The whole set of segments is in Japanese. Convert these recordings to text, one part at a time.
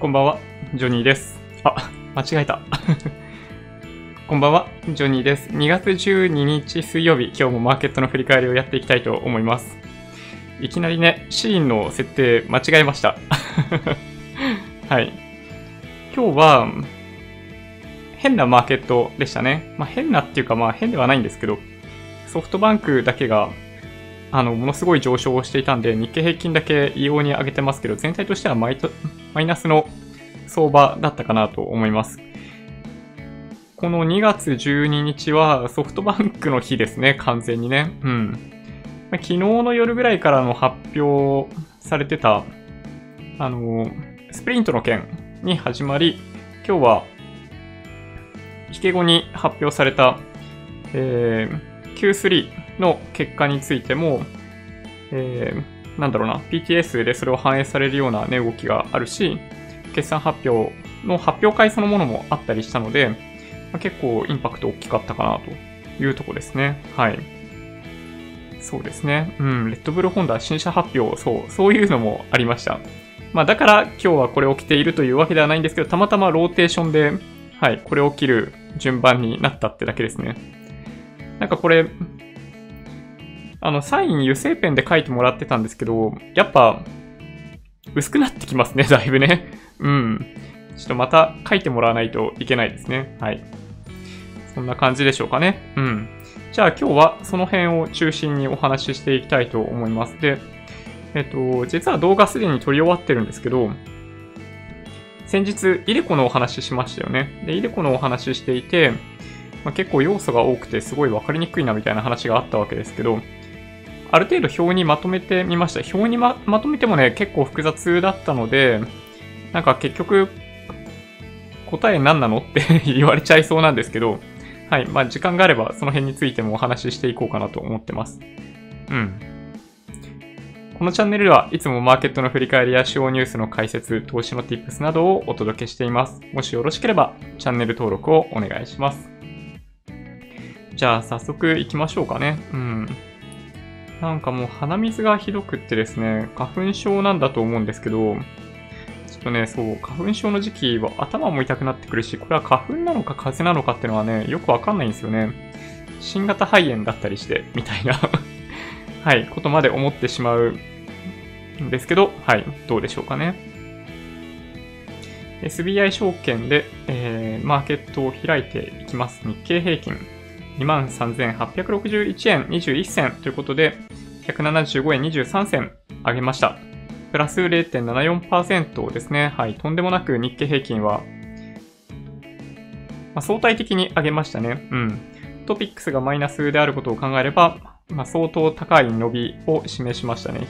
こんばんは、ジョニーです。あ、間違えた。こんばんは、ジョニーです。2月12日水曜日、今日もマーケットの振り返りをやっていきたいと思います。いきなりね、シーンの設定間違えました。はい。今日は、変なマーケットでしたね。まあ変なっていうかまあ変ではないんですけど、ソフトバンクだけが、あの、ものすごい上昇をしていたんで、日経平均だけ異様に上げてますけど、全体としてはマイトマイナスの相場だったかなと思います。この2月12日はソフトバンクの日ですね、完全にね。うん。昨日の夜ぐらいからの発表されてた、あの、スプリントの件に始まり、今日は、引け後に発表された、えー Q3 の結果についても、えーなんだろうな、PTS でそれを反映されるような値動きがあるし、決算発表の発表会そのものもあったりしたので、まあ結構インパクト大きかったかなというとこですね。はい。そうですね。うん、レッドブルホンダ新車発表、そう、そういうのもありました。まあだから今日はこれを着ているというわけではないんですけど、たまたまローテーションで、はい、これを着る順番になったってだけですね。なんかこれ、あの、サイン油性ペンで書いてもらってたんですけど、やっぱ、薄くなってきますね、だいぶね。うん。ちょっとまた書いてもらわないといけないですね。はい。そんな感じでしょうかね。うん。じゃあ今日はその辺を中心にお話ししていきたいと思います。で、えっと、実は動画すでに撮り終わってるんですけど、先日、イデコのお話ししましたよね。で、イデコのお話ししていて、まあ、結構要素が多くてすごい分かりにくいなみたいな話があったわけですけど、ある程度表にまとめてみました。表にままとめてもね、結構複雑だったので、なんか結局、答え何なのって言われちゃいそうなんですけど、はい。まあ時間があればその辺についてもお話ししていこうかなと思ってます。うん。このチャンネルではいつもマーケットの振り返りや主要ニュースの解説、投資の tips などをお届けしています。もしよろしければチャンネル登録をお願いします。じゃあ早速行きましょうかね。うん。なんかもう鼻水がひどくってですね、花粉症なんだと思うんですけど、ちょっとね、そう、花粉症の時期は頭も痛くなってくるし、これは花粉なのか風邪なのかっていうのはね、よくわかんないんですよね。新型肺炎だったりして、みたいな はい、ことまで思ってしまうんですけど、はい、どうでしょうかね。SBI 証券で、えーマーケットを開いていきます。日経平均23,861円21銭ということで、175円23銭上げました。プラス0.74%ですね。はい。とんでもなく日経平均は、まあ、相対的に上げましたね。うん。トピックスがマイナスであることを考えれば、まあ、相当高い伸びを示しましたね。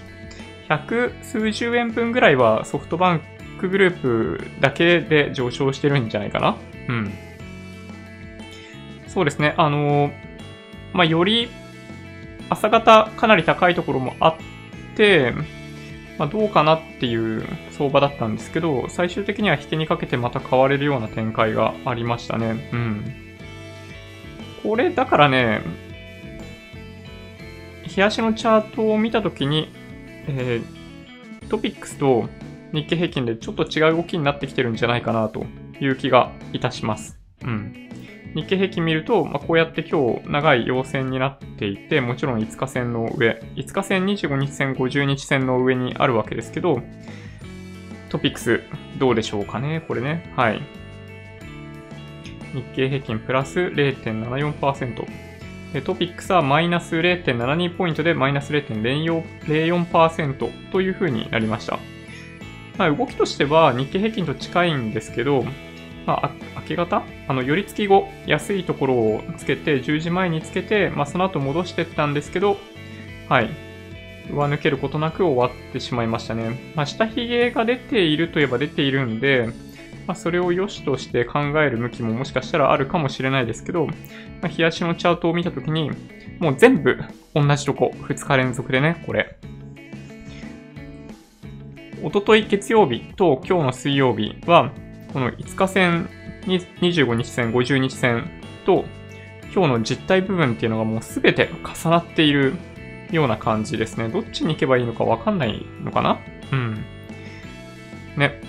百数十円分ぐらいはソフトバンクグループだけで上昇してるんじゃないかな。うん。そうですね。あのーまあ、より朝方かなり高いところもあって、まあ、どうかなっていう相場だったんですけど、最終的には引けにかけてまた買われるような展開がありましたね。うん。これ、だからね、冷やしのチャートを見たときに、えー、トピックスと日経平均でちょっと違う動きになってきてるんじゃないかなという気がいたします。うん。日経平均見ると、まあ、こうやって今日長い陽線になっていて、もちろん5日線の上、5日線、25日線、50日線の上にあるわけですけど、トピックスどうでしょうかね、これね。はい。日経平均プラス0.74%。トピックスはマイナス0.72ポイントでマイナス0.04%という風になりました。まあ、動きとしては日経平均と近いんですけど、まあ、明け方？あの、寄り付き後、安いところをつけて、10時前につけて、まあ、その後戻してったんですけど、はい。上抜けることなく終わってしまいましたね。まあ、下髭が出ているといえば出ているんで、まあ、それを良しとして考える向きももしかしたらあるかもしれないですけど、まあ、冷やしのチャートを見たときに、もう全部同じとこ、2日連続でね、これ。おととい月曜日と今日の水曜日は、この5日線、25日線、50日線と、今日の実体部分っていうのがもうすべて重なっているような感じですね。どっちに行けばいいのかわかんないのかな？うん。ね。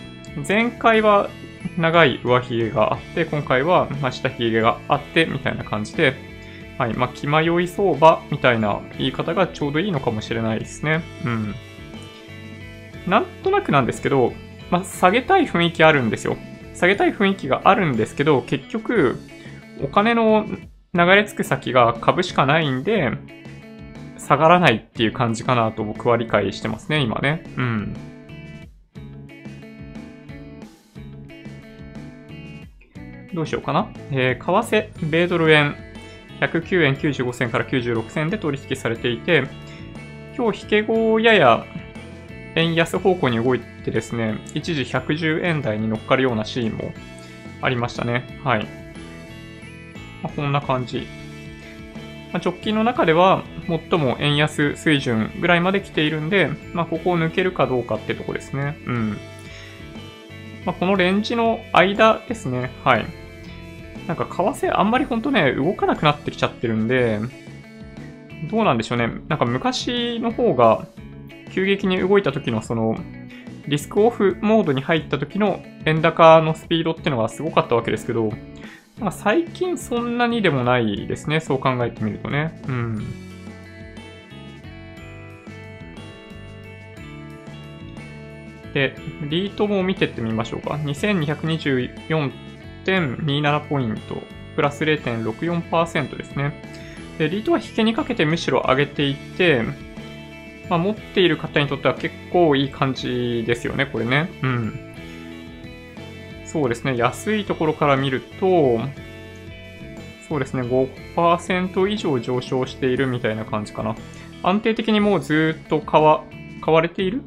前回は長い上髭があって、今回は下髭があって、みたいな感じで、はい。まあ、気迷い相場みたいな言い方がちょうどいいのかもしれないですね。うん。なんとなくなんですけど、まあ、下げたい雰囲気あるんですよ。下げたい雰囲気があるんですけど、結局、お金の流れ着く先が株しかないんで、下がらないっていう感じかなと僕は理解してますね、今ね。うん。どうしようかな。えー、為替、米ドル円、109円95銭から96銭で取引されていて、今日引け後やや円安方向に動いてですね、一時110円台に乗っかるようなシーンもありましたね。はい。まあ、こんな感じ。まあ、直近の中では最も円安水準ぐらいまで来ているんで、まあ、ここを抜けるかどうかってとこですね。うん。まあ、このレンジの間ですね。はい。なんか為替あんまりほんとね、動かなくなってきちゃってるんで、どうなんでしょうね。なんか昔の方が急激に動いた時のそのリスクオフモードに入った時の円高のスピードっていうのがすごかったわけですけど、まあ、最近そんなにでもないですね。そう考えてみるとね。うん。で、リートも見てってみましょうか。2224.27ポイント、プラス0.64%ですね。で、リートは引けにかけてむしろ上げていって、まあ、持っている方にとっては結構いい感じですよね、これね。うん。そうですね、安いところから見ると、そうですね、5%以上上昇しているみたいな感じかな。安定的にもうずっと買わ、買われている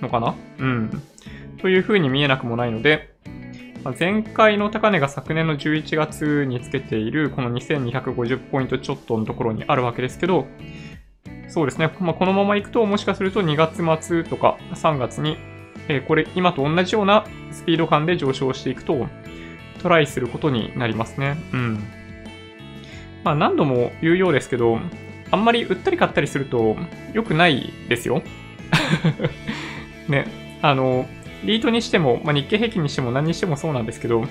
のかな？うん。という風に見えなくもないので、前回の高値が昨年の11月につけているこの2250ポイントちょっとのところにあるわけですけど、そうですね。まあ、このまま行くと、もしかすると2月末とか3月に、えー、これ、今と同じようなスピード感で上昇していくと、トライすることになりますね。うん。まあ、何度も言うようですけど、あんまり売ったり買ったりすると良くないですよ。ね。あの、リートにしても、まあ、日経平均にしても何にしてもそうなんですけど、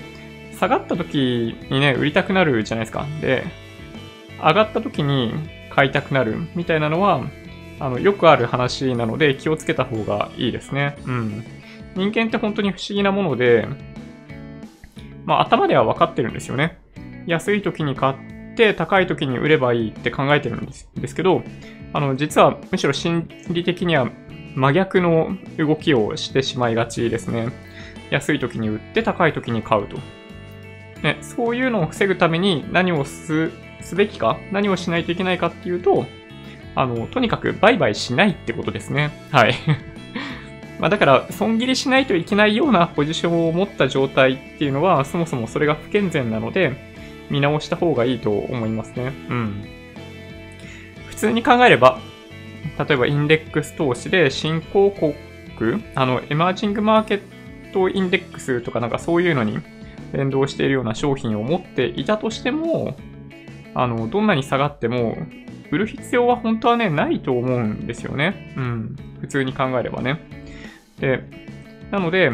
下がった時にね、売りたくなるじゃないですか。で、上がった時に買いたくなるみたいなのは、あの、よくある話なので気をつけた方がいいですね。うん。人間って本当に不思議なもので、まあ頭では分かってるんですよね。安い時に買って高い時に売ればいいって考えてるんですですけど、あの、実はむしろ心理的には真逆の動きをしてしまいがちですね。安い時に売って高い時に買うと。ね、そういうのを防ぐために何をすすべきか何をしないといけないかっていうと、あの、とにかく売買しないってことですね。はい。まあだから、損切りしないといけないようなポジションを持った状態っていうのは、そもそもそれが不健全なので、見直した方がいいと思いますね。うん。普通に考えれば、例えばインデックス投資で新興国、あの、エマージングマーケットインデックスとかなんかそういうのに連動しているような商品を持っていたとしても、あの、どんなに下がっても、売る必要は本当はね、ないと思うんですよね。うん。普通に考えればね。で、なので、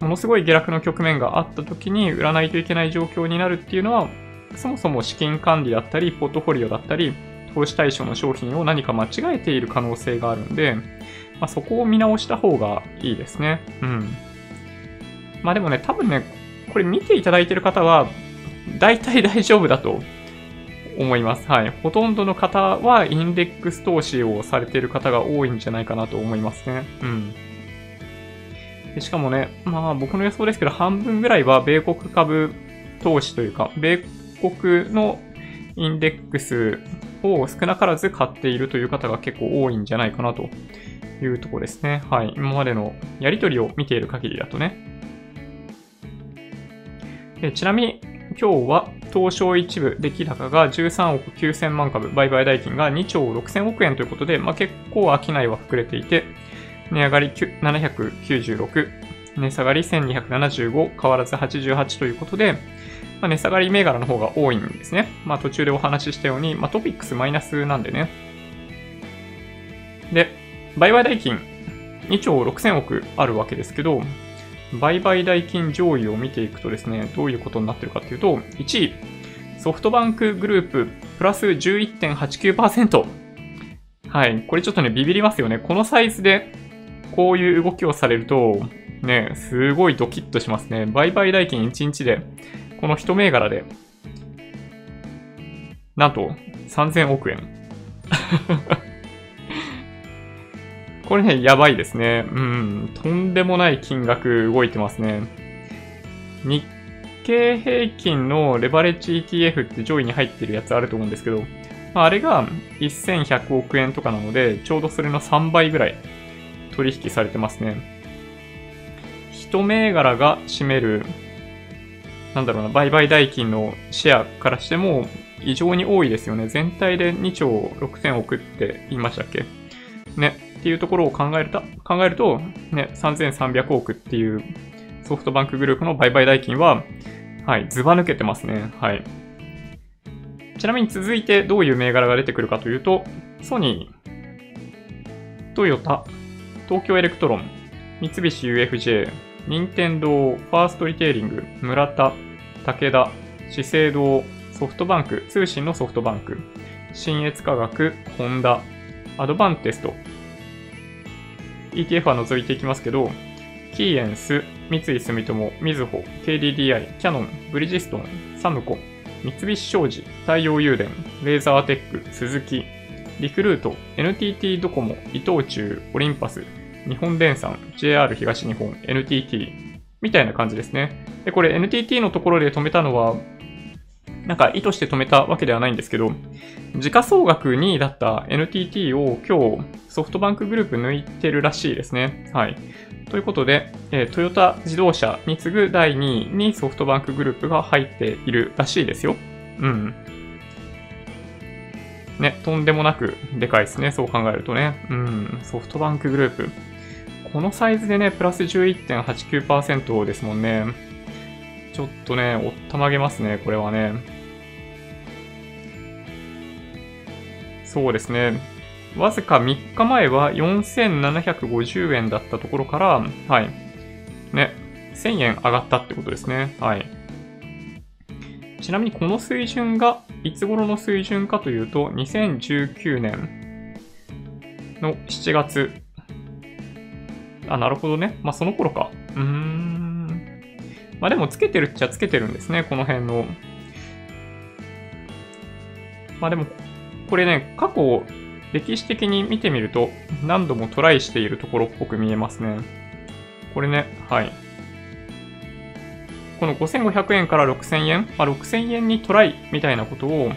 ものすごい下落の局面があった時に売らないといけない状況になるっていうのは、そもそも資金管理だったり、ポートフォリオだったり、投資対象の商品を何か間違えている可能性があるんで、まあ、そこを見直した方がいいですね。うん。まあでもね、多分ね、これ見ていただいてる方は、大体大丈夫だと思います。はい。ほとんどの方はインデックス投資をされている方が多いんじゃないかなと思いますね。うん。でしかもね、まあ僕の予想ですけど、半分ぐらいは米国株投資というか、米国のインデックスを少なからず買っているという方が結構多いんじゃないかなというとこですね。はい。今までのやりとりを見ている限りだとね。でちなみに、今日は東証一部出来高が13億9000万株、売買代金が2兆6000億円ということで、まあ、結構商いは膨れていて、値上がり796、値下がり1275、変わらず88ということで、まあ、値下がり銘柄の方が多いんですね。まあ、途中でお話ししたように、まあ、トピックスマイナスなんでね。で、売買代金2兆6000億あるわけですけど、売買代金上位を見ていくとですね、どういうことになってるかっていうと、1位、ソフトバンクグループ、プラス11.89%。はい。これちょっとね、ビビりますよね。このサイズで、こういう動きをされると、ね、すごいドキッとしますね。売買代金1日で、この一銘柄で、なんと、3000億円。これね、やばいですね。うん、とんでもない金額動いてますね。日経平均のレバレッジ ETF って上位に入ってるやつあると思うんですけど、あれが1100億円とかなので、ちょうどそれの3倍ぐらい取引されてますね。一銘柄が占める、なんだろうな、売買代金のシェアからしても異常に多いですよね。全体で2兆6000億って言いましたっけ？ね。っていうところを考えると、考えると、ね、3300億っていうソフトバンクグループの売買代金は、はい、ずば抜けてますね。はい。ちなみに続いてどういう銘柄が出てくるかというと、ソニー、トヨタ、東京エレクトロン、三菱 UFJ、任天堂、ファーストリテイリング、村田、武田、資生堂、ソフトバンク、通信のソフトバンク、信越化学、ホンダ、アドバンテスト、ETF は除いていきますけど、キーエンス、三井住友、みずほ、KDDI、キヤノン、ブリヂストン、サムコ、三菱商事、太陽誘電、レーザーテック、鈴木、リクルート、NTT ドコモ、伊藤忠、オリンパス、日本電産、JR 東日本、NTT みたいな感じですね。で、これ NTT のところで止めたのは、なんか意図して止めたわけではないんですけど、時価総額2位だった NTT を今日ソフトバンクグループ抜いてるらしいですね。はい。ということで、えー、トヨタ自動車に次ぐ第2位にソフトバンクグループが入っているらしいですよ。うん。ね、とんでもなくでかいですね。そう考えるとね。うん、ソフトバンクグループ。このサイズでね、プラス11.89%ですもんね。ちょっとね、おったまげますね、これはね。そうですね。わずか3日前は4750円だったところから、はい。ね、1000円上がったってことですね。はい。ちなみにこの水準がいつ頃の水準かというと、2019年の7月。あ、なるほどね。まあ、その頃か。うん。まあ、でもつけてるっちゃつけてるんですね、この辺の。まあでも、これね、過去歴史的に見てみると何度もトライしているところっぽく見えますね。これね、はい。この5500円から6000円、まあ、6000円にトライみたいなことを、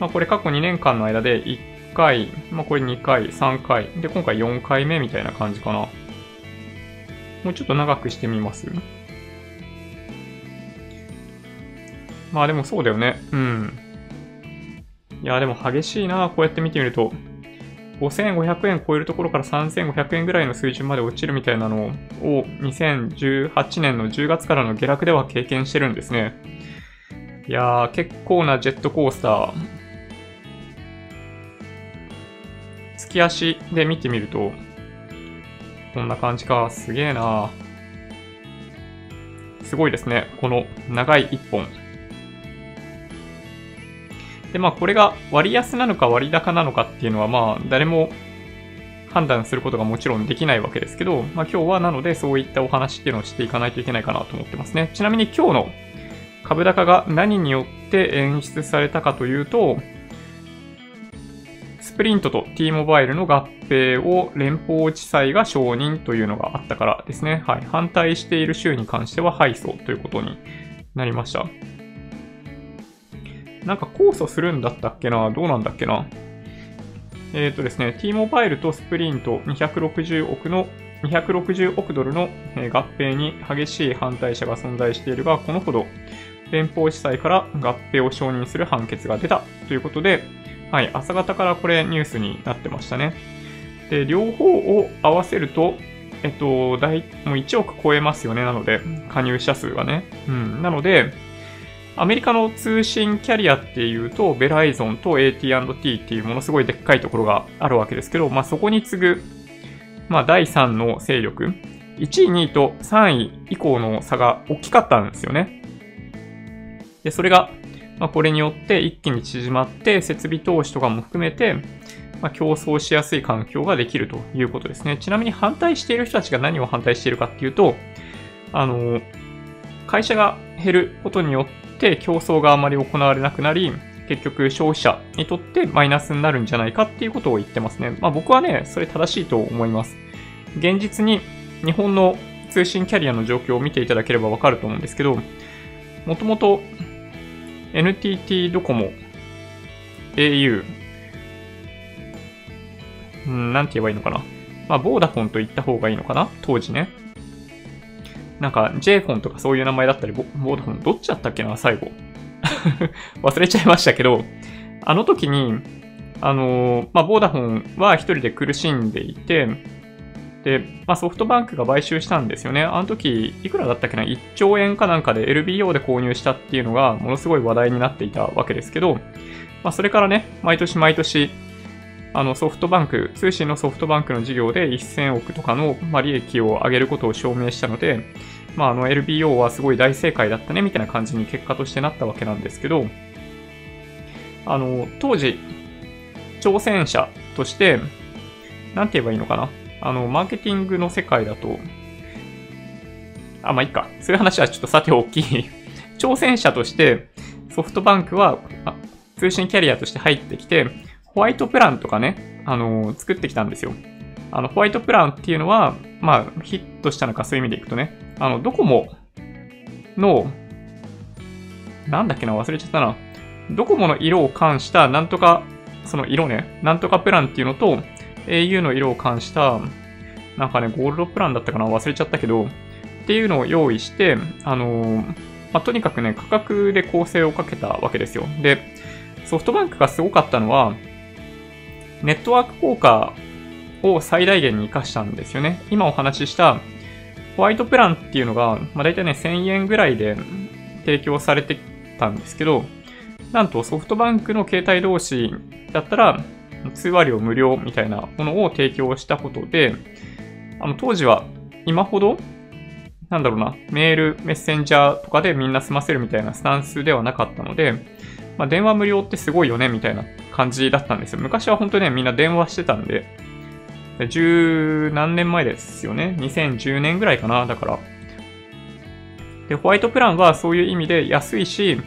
まあ、これ過去2年間の間で1回、まあ、これ2回、3回、で、今回4回目みたいな感じかな。もうちょっと長くしてみます？まあでもそうだよね。うん。いや、でも激しいな、こうやって見てみると。5500円超えるところから3500円ぐらいの水準まで落ちるみたいなのを2018年の10月からの下落では経験してるんですね。いやー、結構なジェットコースター。月足で見てみると、こんな感じか。すげえなすごいですね。この長い一本。で、まあこれが割安なのか割高なのかっていうのはまあ誰も判断することがもちろんできないわけですけど、まあ今日はなのでそういったお話っていうのをしていかないといけないかなと思ってますね。ちなみに今日の株高が何によって演出されたかというと、スプリントと T モバイルの合併を連邦地裁が承認というのがあったからですね。はい。反対している州に関しては敗訴ということになりました。なんか控訴するんだったっけな？どうなんだっけな？えっ、ー、とですね、T モバイルとスプリント260億の260億ドルの合併に激しい反対者が存在しているが、このほど連邦地裁から合併を承認する判決が出たということで、はい、朝方からこれニュースになってましたね。で、両方を合わせると、えっと、大、もう1億超えますよね。なので、加入者数がね。うん。なので、アメリカの通信キャリアっていうと、ベライゾンと AT&T っていうものすごいでっかいところがあるわけですけど、まあそこに次ぐ、まあ第3の勢力、1位、2位と3位以降の差が大きかったんですよね。で、それが、まあ、これによって一気に縮まって、設備投資とかも含めて、まあ、競争しやすい環境ができるということですね。ちなみに反対している人たちが何を反対しているかっていうと、あの、会社が減ることによって競争があまり行われなくなり、結局消費者にとってマイナスになるんじゃないかっていうことを言ってますね。まあ僕はね、それ正しいと思います。現実に日本の通信キャリアの状況を見ていただければわかると思うんですけど、もともと NTT ドコモ、au、うん、なんて言えばいいのかな。まあ、ボーダフォンと言った方がいいのかな当時ね。なんか、J フォンとかそういう名前だったり、ボーダフォン、どっちだったっけな最後。忘れちゃいましたけど、あの時に、あのー、まあ、ボーダフォンは一人で苦しんでいて、で、まあ、ソフトバンクが買収したんですよね。あの時、いくらだったっけな ?1 兆円かなんかで LBO で購入したっていうのが、ものすごい話題になっていたわけですけど、まあ、それからね、毎年毎年、あのソフトバンク、通信のソフトバンクの事業で1000億とかの、ま、利益を上げることを証明したので、まあ、あの LBO はすごい大正解だったねみたいな感じに結果としてなったわけなんですけど、あの、当時、挑戦者として、なんて言えばいいのかな？あの、マーケティングの世界だと、あ、まあいいか。そういう話はちょっとさておき、挑戦者としてソフトバンクは通信キャリアとして入ってきて、ホワイトプランとかね、あのー、作ってきたんですよ。あの、ホワイトプランっていうのは、まあ、ヒットしたのかそういう意味でいくとね、あの、ドコモの、なんだっけな、忘れちゃったな。ドコモの色を冠した、なんとか、その色ね、なんとかプランっていうのと、au の色を冠した、なんかね、ゴールドプランだったかな忘れちゃったけど、っていうのを用意して、あのー、まあ、とにかくね、価格で構成をかけたわけですよ。で、ソフトバンクがすごかったのは、ネットワーク効果を最大限に活かしたんですよね。今お話ししたホワイトプランっていうのが、まあ、大体ね、1000円ぐらいで提供されてたんですけど、なんとソフトバンクの携帯同士だったら、通話料無料みたいなものを提供したことで、あの、当時は今ほど、なんだろうな、メール、メッセンジャーとかでみんな済ませるみたいなスタンスではなかったので、まあ、電話無料ってすごいよね、みたいな感じだったんですよ。昔は本当にね、みんな電話してたんで、十何年前ですよね。2010年ぐらいかな、だから。で、ホワイトプランはそういう意味で安いし、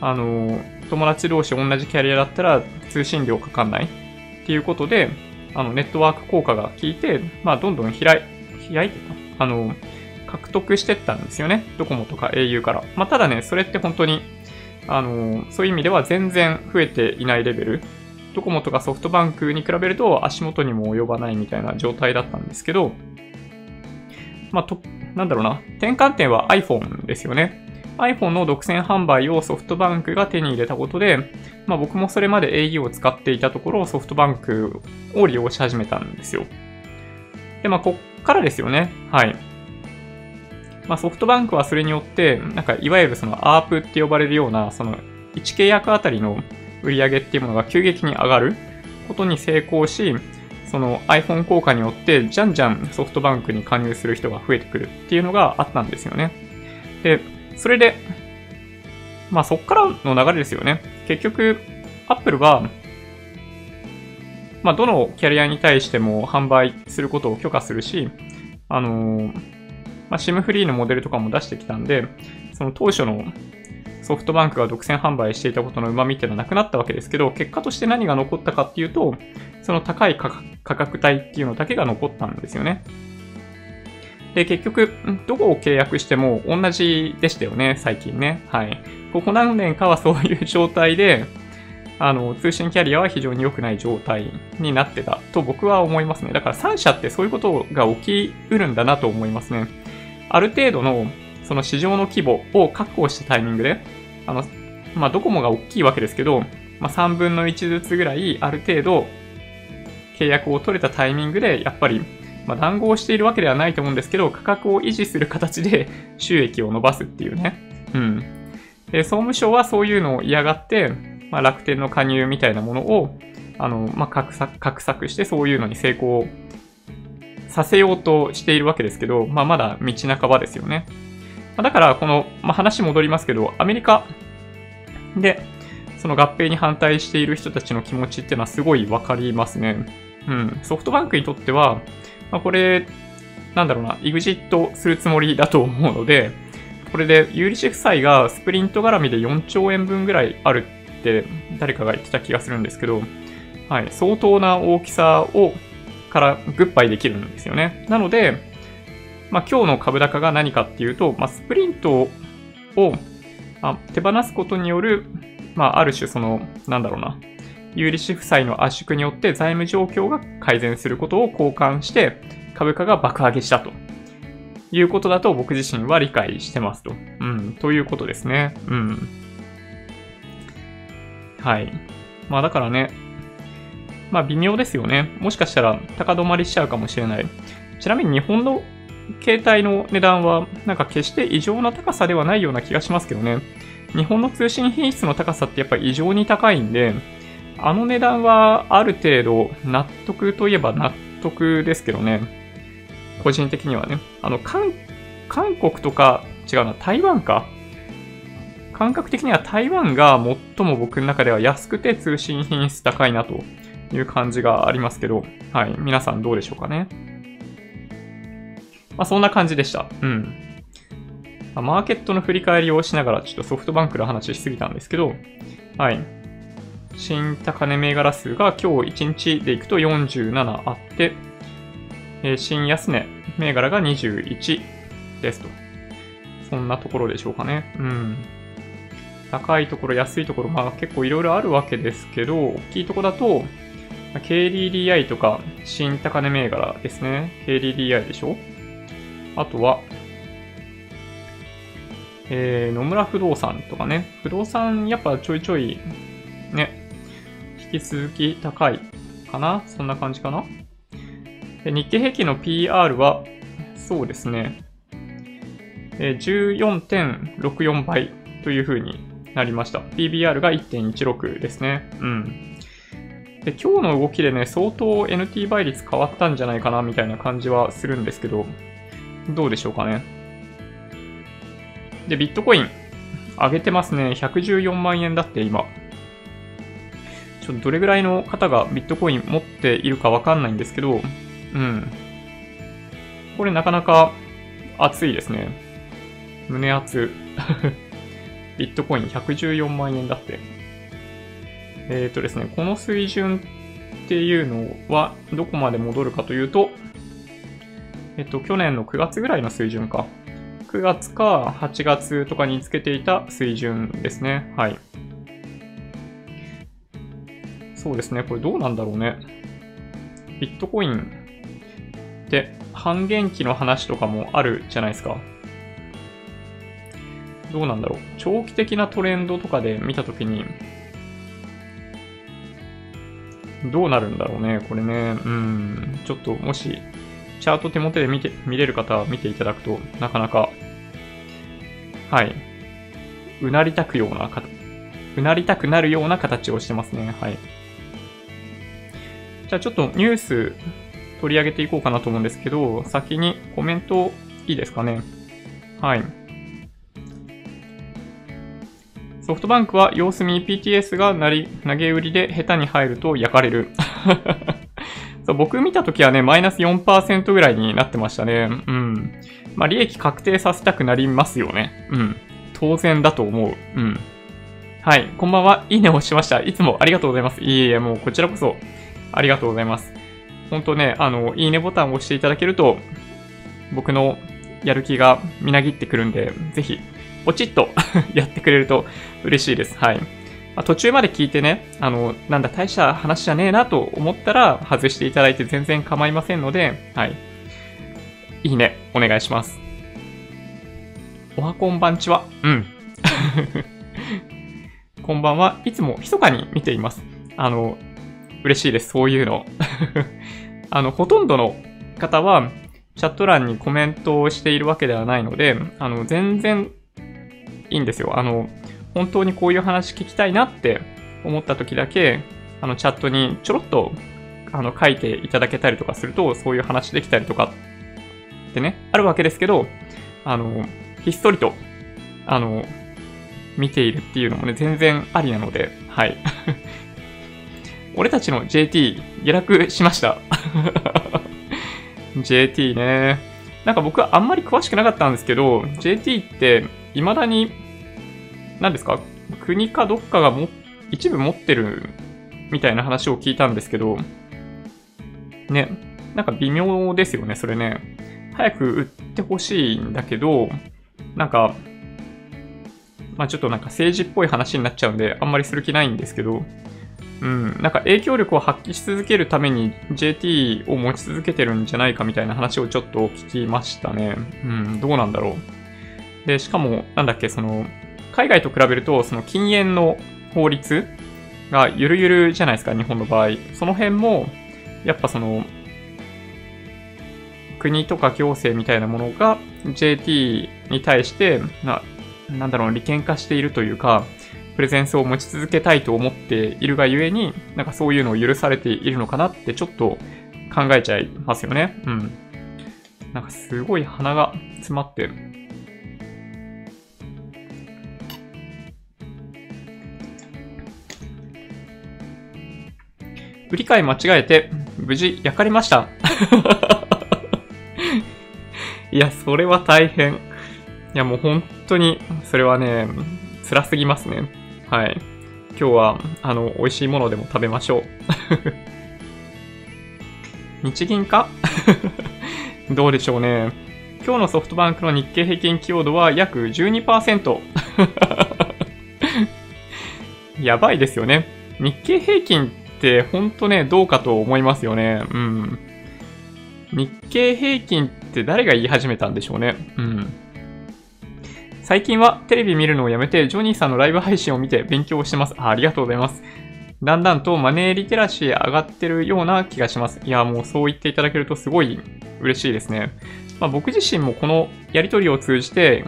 あの、友達同士同じキャリアだったら通信料かかんないっていうことで、あの、ネットワーク効果が効いて、まあ、どんどん開い、開いてたあの、獲得してったんですよね。ドコモとか au から。まあ、ただね、それって本当に、あの、そういう意味では全然増えていないレベル。ドコモとかソフトバンクに比べると足元にも及ばないみたいな状態だったんですけど、まあ、と、なんだろうな。転換点は iPhone ですよね。iPhone の独占販売をソフトバンクが手に入れたことで、まあ僕もそれまで au を使っていたところ、ソフトバンクを利用し始めたんですよ。で、まあこっからですよね。はい。まあソフトバンクはそれによって、なんかいわゆるその ARP って呼ばれるような、その1契約あたりの売り上げっていうものが急激に上がることに成功し、その iPhone 効果によってじゃんじゃんソフトバンクに加入する人が増えてくるっていうのがあったんですよね。で、それで、まあそっからの流れですよね。結局、Apple は、まあどのキャリアに対しても販売することを許可するし、あのー、まあ SIM フリーのモデルとかも出してきたんで、その当初のソフトバンクが独占販売していたことの旨味っていうのはなくなったわけですけど、結果として何が残ったかっていうと、その高い価格帯っていうのだけが残ったんですよね。で、結局、どこを契約しても同じでしたよね、最近ね。はい。ここ何年かはそういう状態で、あの、通信キャリアは非常に良くない状態になってたと僕は思いますね。だから3社ってそういうことが起きうるんだなと思いますね。ある程度のその市場の規模を確保したタイミングで、あの、まあ、ドコモが大きいわけですけど、まあ、3分の1ずつぐらいある程度契約を取れたタイミングで、やっぱりまあ、談合しているわけではないと思うんですけど、価格を維持する形で収益を伸ばすっていうね。うん。で、総務省はそういうのを嫌がって、まあ、楽天の加入みたいなものを、あの、まあ、画策、画策してそういうのに成功させようとしているわけですけど、まあ、まだ道半ばですよね。だから、この、まあ、話戻りますけど、アメリカで、その合併に反対している人たちの気持ちっていうのはすごいわかりますね。うん。ソフトバンクにとっては、まあ、これ、なんだろうな、エグジットするつもりだと思うので、これで有利子負債がスプリント絡みで4兆円分ぐらいあるって誰かが言ってた気がするんですけど、はい、相当な大きさをからグッバイできるんですよね。なので、まあ、今日の株高が何かっていうと、まあ、スプリントをあ手放すことによる、まあ、ある種その、なんだろうな、有利子負債の圧縮によって財務状況が改善することを交換して株価が爆上げしたということだと僕自身は理解してますと。うん、ということですね。うん。はい。まあだからね、まあ微妙ですよね。もしかしたら高止まりしちゃうかもしれない。ちなみに日本の携帯の値段はなんか決して異常な高さではないような気がしますけどね。日本の通信品質の高さってやっぱり異常に高いんで、あの値段はある程度納得といえば納得ですけどね。個人的にはね。あの、韓、韓国とか、違うな、台湾か。感覚的には台湾が最も僕の中では安くて通信品質高いなという感じがありますけど、はい。皆さんどうでしょうかね。まあ、そんな感じでした。うん。マーケットの振り返りをしながら、ちょっとソフトバンクの話しすぎたんですけど、はい。新高値銘柄数が今日1日でいくと47あって、えー、新安値銘柄が21ですと。そんなところでしょうかね。うん。高いところ、安いところ、まあ結構いろいろあるわけですけど、大きいところだと、KDDI とか新高値銘柄ですね。KDDI でしょ？あとは、えー、野村不動産とかね。不動産やっぱちょいちょい、ね、引き続き高いかなそんな感じかなで日経平均の PR は、そうですね、えー、14.64倍という風になりました。PBR が1.16ですね。うん。で、今日の動きでね、相当 NT 倍率変わったんじゃないかなみたいな感じはするんですけど、どうでしょうかね。で、ビットコイン、上げてますね。114万円だって今。ちょっとどれぐらいの方がビットコイン持っているかわかんないんですけど、うん。これなかなか熱いですね。胸熱。ビットコイン114万円だって。えっ、ー、とですね、この水準っていうのはどこまで戻るかというと、えっと、去年の9月ぐらいの水準か。9月か8月とかにつけていた水準ですね。はい。そうですね。これどうなんだろうね。ビットコインって半減期の話とかもあるじゃないですか。どうなんだろう。長期的なトレンドとかで見たときに、どうなるんだろうね。これね。うん。ちょっともしチャート手元で見て、見れる方は見ていただくと、なかなか、はい。うなりたくような、うなりたくなるような形をしてますね。はい。じゃあちょっとニュース取り上げていこうかなと思うんですけど、先にコメントいいですかね。はい。ソフトバンクは様子見 PTS がなり投げ売りで下手に入ると焼かれる。そう僕見たときはね、マイナス4%ぐらいになってましたね。うん。まあ、利益確定させたくなりますよね。うん。当然だと思う。うん。はい。こんばんは。いいねをしました。いつもありがとうございます。いえいえ、もうこちらこそありがとうございます。本当ね、あの、いいねボタンを押していただけると、僕のやる気がみなぎってくるんで、ぜひ、ポチッと やってくれると嬉しいです。はい。ま、途中まで聞いてね、あの、なんだ、大した話じゃねえなと思ったら、外していただいて全然構いませんので、はい。いいね、お願いします。おはこんばんちは。うん。こんばんは。いつも密かに見ています。あの、嬉しいです。そういうの。あの、ほとんどの方は、チャット欄にコメントをしているわけではないので、あの、全然いいんですよ。あの、本当にこういう話聞きたいなって思った時だけ、あのチャットにちょろっとあの、書いていただけたりとかすると、そういう話できたりとかってね、あるわけですけど、あの、ひっそりと、あの、見ているっていうのもね、全然ありなので、はい。俺たちの JT、下落しました。JT ね。なんか僕はあんまり詳しくなかったんですけど、JT って未だに、何ですか？国かどっかがも一部持ってるみたいな話を聞いたんですけど、ね、なんか微妙ですよね、それね。早く売ってほしいんだけど、なんか、まあちょっとなんか政治っぽい話になっちゃうんで、あんまりする気ないんですけど、うん、なんか影響力を発揮し続けるために JT を持ち続けてるんじゃないかみたいな話をちょっと聞きましたね。うん、どうなんだろう。で、しかも、なんだっけ、その、海外と比べると、その禁煙の法律がゆるゆるじゃないですか、日本の場合。その辺も、やっぱその、国とか行政みたいなものが JT に対して、な、なんだろう、利権化しているというか、プレゼンスを持ち続けたいと思っているがゆえに、なんかそういうのを許されているのかなってちょっと考えちゃいますよね。うん。なんかすごい鼻が詰まって売り買い間違えて、無事焼かれました。いや、それは大変。いや、もう本当に、それはね、辛すぎますね。はい。今日は、あの、美味しいものでも食べましょう。日銀か？どうでしょうね。今日のソフトバンクの日経平均寄与度は約12%。やばいですよね。日経平均ってほんとね、どうかと思いますよね。うん。日経平均って誰が言い始めたんでしょうね。うん。最近はテレビ見るのをやめて、ジョニーさんのライブ配信を見て勉強してます。あありがとうございます。だんだんとマネーリテラシー上がってるような気がします。いや、もうそう言っていただけるとすごい嬉しいですね。まあ、僕自身もこのやりとりを通じて、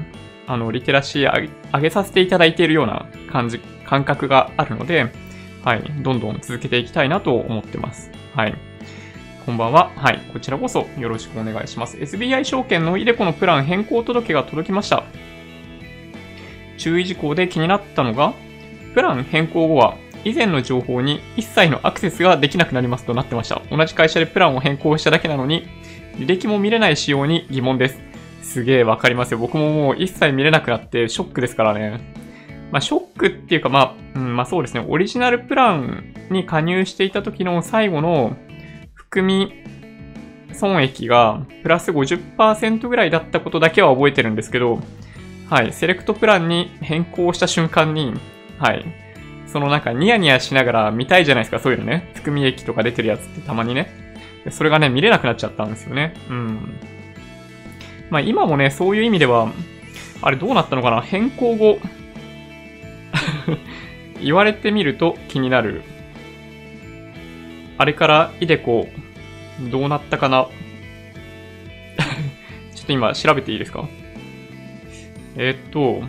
あの、リテラシー上げさせていただいているような感じ、感覚があるので、はい、どんどん続けていきたいなと思ってます。はい。こんばんは。はい。こちらこそよろしくお願いします。SBI 証券のイデコのプラン変更届が届きました。注意事項で気になったのが、プラン変更後は以前の情報に一切のアクセスができなくなりますとなってました。同じ会社でプランを変更しただけなのに、履歴も見れない仕様に疑問です。すげえわかりますよ。僕ももう一切見れなくなってショックですからね。まあ、ショックっていうか、まあ、うん、まあそうですね。オリジナルプランに加入していた時の最後の含み損益がプラス50%ぐらいだったことだけは覚えてるんですけど、はい、セレクトプランに変更した瞬間に、はい、そのなんかニヤニヤしながら見たいじゃないですか、そういうのね。含み益とか出てるやつってたまにね。それがね、見れなくなっちゃったんですよね。うん。まあ今もね、そういう意味では、あれどうなったのかな変更後言われてみると気になる。あれからイデコどうなったかな？ちょっと今調べていいですか？えー、っと、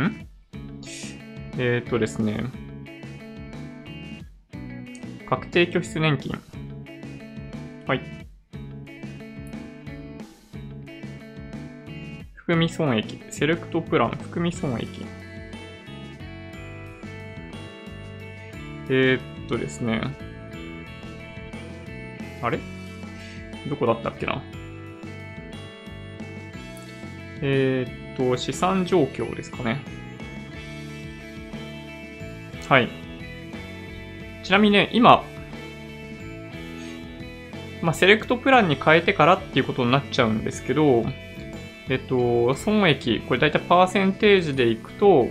ん？えー、っとですね、確定拠出年金。はい。含み損益。セレクトプラン、含み損益。えー、っとですね。あれ？どこだったっけな？えー、っと、資産状況ですかね。はい。ちなみにね、今、まあ、セレクトプランに変えてからっていうことになっちゃうんですけど、えっと、損益、これ大体パーセンテージでいくと、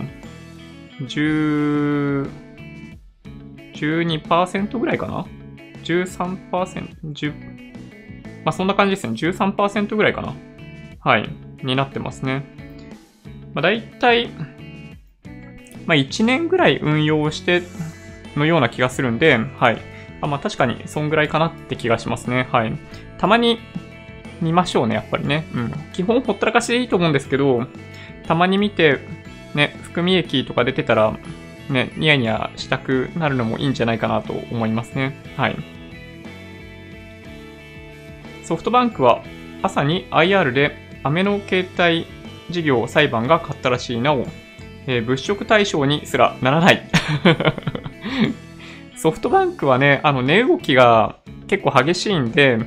10、12%ぐらいかな？13%、10、まあそんな感じですね。13%ぐらいかな？はい。になってますね。まあ大体、まあ1年ぐらい運用してのような気がするんで、はい。あまあ確かにそんぐらいかなって気がしますね。はい。たまに見ましょうね、やっぱりね。うん。基本ほったらかしでいいと思うんですけど、たまに見て、ね、含み益とか出てたら、ね、ニヤニヤしたくなるのもいいんじゃないかなと思いますね。はい。ソフトバンクは朝に IR でアメの携帯事業裁判が勝ったらしいなお、えー、物色対象にすらならない ソフトバンクはね、あの値動きが結構激しいんで、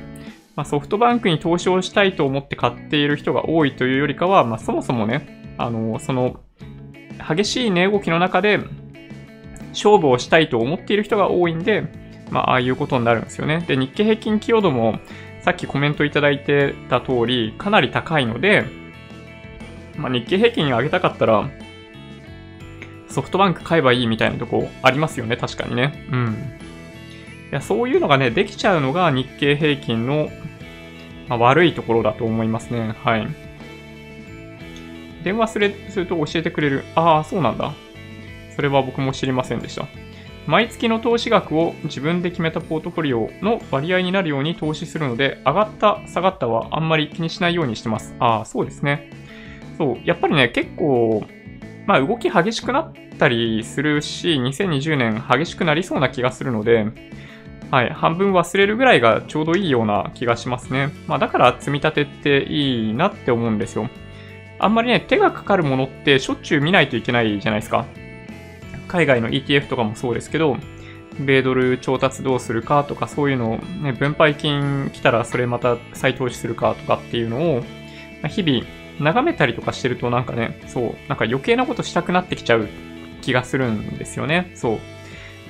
まあ、ソフトバンクに投資をしたいと思って買っている人が多いというよりかは、まあ、そもそもね、あの、その、激しい値動きの中で、勝負をしたいと思っている人が多いんで、まあ、ああいうことになるんですよね。で、日経平均寄与度も、さっきコメントいただいてた通り、かなり高いので、まあ、日経平均上げたかったら、ソフトバンク買えばいいみたいなとこありますよね、確かにね。うん。いや、そういうのがね、できちゃうのが日経平均の、まあ、悪いところだと思いますね。はい。電話すると教えてくれる。ああ、そうなんだ。それは僕も知りませんでした。毎月の投資額を自分で決めたポートフォリオの割合になるように投資するので、上がった、下がったはあんまり気にしないようにしてます。ああ、そうですね。そう、やっぱりね、結構、まあ動き激しくなったりするし、2020年激しくなりそうな気がするので、はい、半分忘れるぐらいがちょうどいいような気がしますね。まあだから積み立てっていいなって思うんですよ。あんまりね、手がかかるものってしょっちゅう見ないといけないじゃないですか。海外の ETF とかもそうですけど、米ドル調達どうするかとかそういうのを、ね、分配金来たらそれまた再投資するかとかっていうのを、日々眺めたりとかしてるとなんかね、そう、なんか余計なことしたくなってきちゃう気がするんですよね。そう。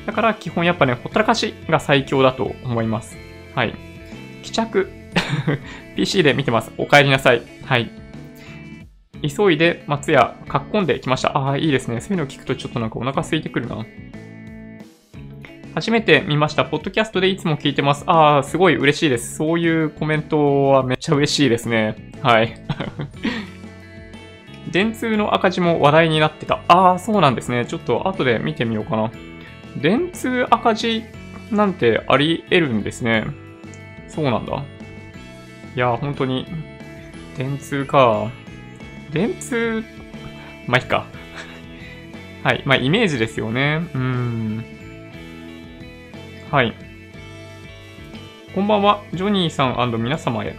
だから基本やっぱね、ほったらかしが最強だと思います。はい。帰着。PC で見てます。お帰りなさい。はい。急いで松屋、かっこんできました。ああ、いいですね。そういうのを聞くとちょっとなんかお腹空いてくるな。初めて見ました。ポッドキャストでいつも聞いてます。ああ、すごい嬉しいです。そういうコメントはめっちゃ嬉しいですね。はい。電通の赤字も話題になってた。ああ、そうなんですね。ちょっと後で見てみようかな。電通赤字なんてあり得るんですね。そうなんだ。いや、本当に。電通か。電通、まあ、いいか。はい。まあ、イメージですよね。うん。はい。こんばんは、ジョニーさん皆様へ。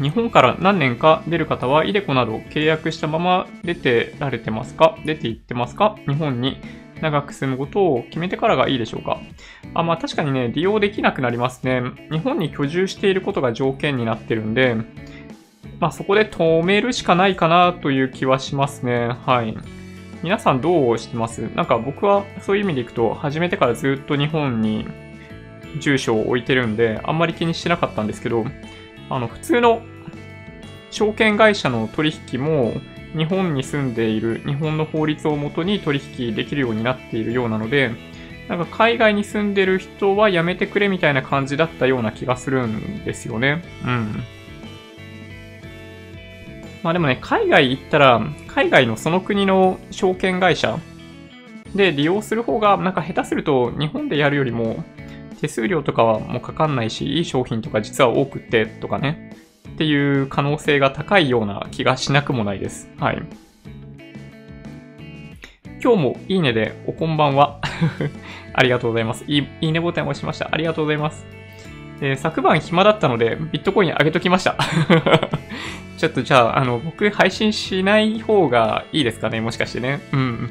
日本から何年か出る方は、イデコなど契約したまま出てられてますか？出て行ってますか？日本に長く住むことを決めてからがいいでしょうか？あ、まあ確かにね、利用できなくなりますね。日本に居住していることが条件になってるんで、まあそこで止めるしかないかなという気はしますね。はい。皆さんどうしてます？なんか僕はそういう意味でいくと、始めてからずっと日本に住所を置いてるんで、あんまり気にしてなかったんですけど、あの、普通の証券会社の取引も、日本に住んでいる日本の法律をもとに取引できるようになっているようなので、なんか海外に住んでる人はやめてくれみたいな感じだったような気がするんですよね。うん。まあでもね、海外行ったら、海外のその国の証券会社で利用する方が、なんか下手すると日本でやるよりも手数料とかはもうかかんないし、いい商品とか実は多くってとかね、っていう可能性が高いような気がしなくもないです。はい。今日もいいねでおこんばんは。ありがとうございます。いいいいねボタンを押しました。ありがとうございます。えー、昨晩暇だったのでビットコイン上げときました。ちょっとじゃあ、あの、僕配信しない方がいいですかねもしかしてね。うん。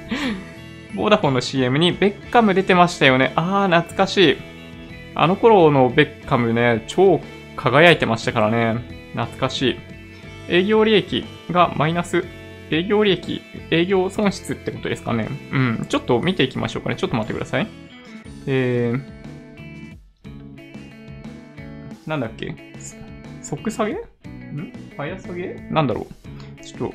ボーダフォンの CM にベッカム出てましたよね。あー、懐かしい。あの頃のベッカムね、超輝いてましたからね。懐かしい。営業利益がマイナス。営業利益、営業損失ってことですかね。うん。ちょっと見ていきましょうかね。ちょっと待ってください。えー、なんだっけ？即下げん？早下げなんだろう？ちょっと、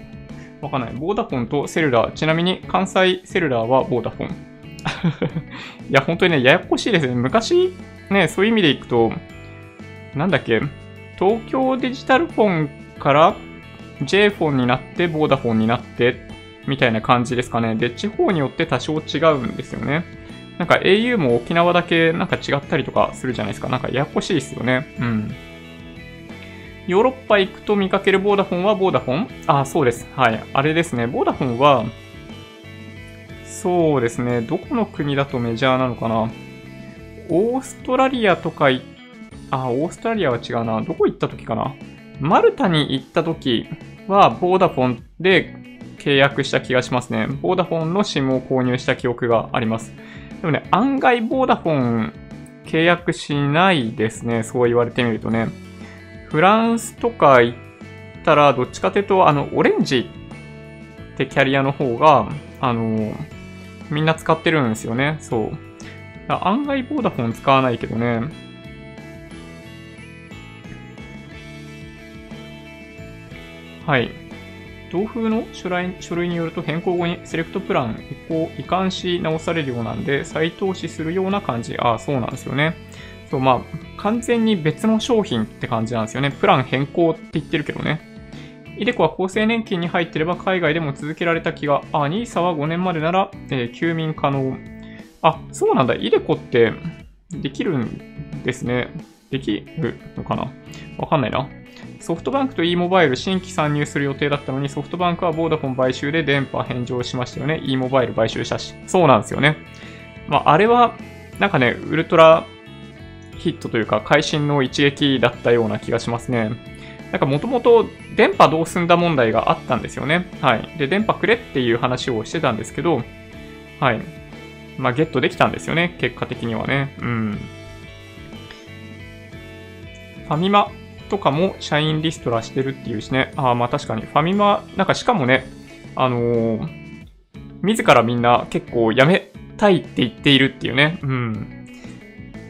わかんない。ボーダフォンとセルラー。ちなみに関西セルラーはボーダフォン。いや、本当にね、ややこしいですね。昔、ね、そういう意味でいくと、なんだっけ？東京デジタルフォンから J フォンになってボーダフォンになってみたいな感じですかね。で、地方によって多少違うんですよね。なんか au も沖縄だけなんか違ったりとかするじゃないですか。なんかややこしいですよね。うん。ヨーロッパ行くと見かけるボーダフォンはボーダフォン？あ、そうです。はい。あれですね。ボーダフォンは、そうですね。どこの国だとメジャーなのかな？オーストラリアとかい、あ、オーストラリアは違うな。どこ行った時かな？マルタに行った時は、ボーダフォンで契約した気がしますね。ボーダフォンの SIM を購入した記憶があります。でもね、案外ボーダフォン契約しないですね。そう言われてみるとね。フランスとか行ったら、どっちかというと、あの、オレンジってキャリアの方が、あの、みんな使ってるんですよね。そう。案外ボーダフォン使わないけどね。はい。同封の書類書類によると変更後にセレクトプラン移行、移管し直されるようなんで、再投資するような感じ。ああ、そうなんですよね。そう、まあ、完全に別の商品って感じなんですよね。プラン変更って言ってるけどね。イデコは厚生年金に入ってれば海外でも続けられた気が。あ、NISA は5年までなら、えー、休眠可能。あ、そうなんだ。イデコってできるんですね。できるのかな？わかんないな。ソフトバンクと e モバイル新規参入する予定だったのに、ソフトバンクはボーダフォン買収で電波返上しましたよね。e モバイル買収したし。そうなんですよね。まあ、あれは、なんかね、ウルトラヒットというか、会心の一撃だったような気がしますね。なんかもともと電波どうすんだ問題があったんですよね。はい。で、電波くれっていう話をしてたんですけど、はい。まあ、ゲットできたんですよね。結果的にはね。うん。ファミマとかも社員リストラしてるっていうしね。ああ、まあ確かに。ファミマ、なんかしかもね、あのー、自らみんな結構辞めたいって言っているっていうね。うん。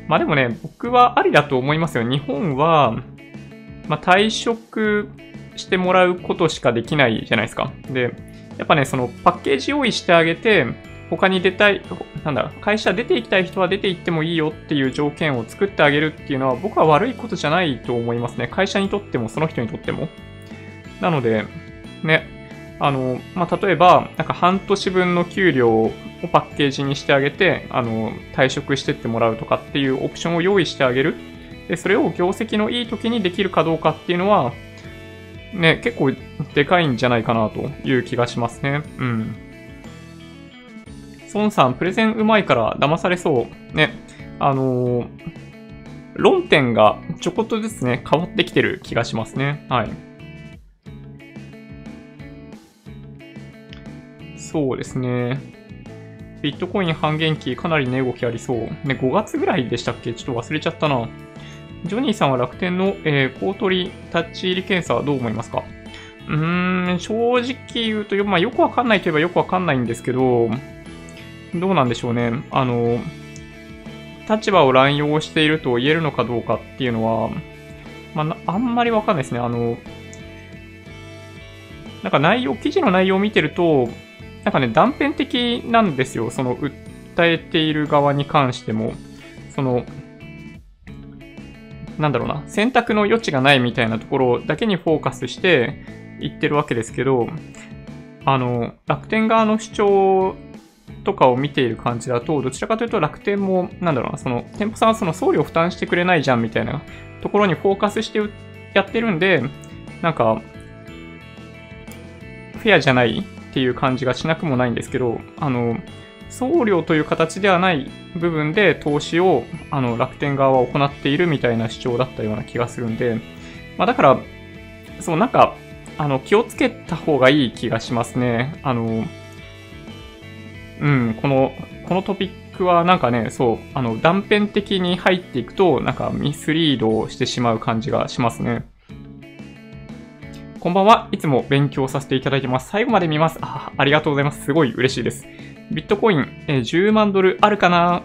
まあでもね、僕はありだと思いますよ。日本は、まあ、退職してもらうことしかできないじゃないですか。で、やっぱね、そのパッケージ用意してあげて、他に出たい、なんだ、会社出ていきたい人は出ていってもいいよっていう条件を作ってあげるっていうのは僕は悪いことじゃないと思いますね。会社にとってもその人にとっても。なので、ね、あの、まあ、例えば、なんか半年分の給料をパッケージにしてあげて、あの、退職してってもらうとかっていうオプションを用意してあげる。で、それを業績のいい時にできるかどうかっていうのは、ね、結構でかいんじゃないかなという気がしますね。うん。孫さん、プレゼンうまいから騙されそう。ね。あのー、論点がちょこっとずつね、変わってきてる気がしますね。はい。そうですね。ビットコイン半減期かなり値動きありそう。ね、5月ぐらいでしたっけ？ちょっと忘れちゃったな。ジョニーさんは楽天の、えー、コートリタッチ入り検査はどう思いますか？うーん、正直言うと、まあ、よくわかんないといえばよくわかんないんですけど、どうなんでしょうね。あの、立場を乱用していると言えるのかどうかっていうのは、まあ、あんまりわかんないですね。あの、なんか内容、記事の内容を見てると、なんかね、断片的なんですよ。その、訴えている側に関しても。その、なんだろうな、選択の余地がないみたいなところだけにフォーカスして言ってるわけですけど、あの、楽天側の主張とかを見ている感じだと、どちらかというと楽天も、なんだろうな、その、店舗さんはその送料負担してくれないじゃんみたいなところにフォーカスしてやってるんで、なんか、フェアじゃないっていう感じがしなくもないんですけど、あの、送料という形ではない部分で投資をあの楽天側は行っているみたいな主張だったような気がするんで、まあ、だから、そう、なんか、あの、気をつけた方がいい気がしますね。あの、うん、この、このトピックはなんかね、そう、あの、断片的に入っていくと、なんかミスリードをしてしまう感じがしますね。こんばんは。いつも勉強させていただいてます。最後まで見ます。あありがとうございます。すごい嬉しいです。ビットコイン、えー、10万ドルあるかな？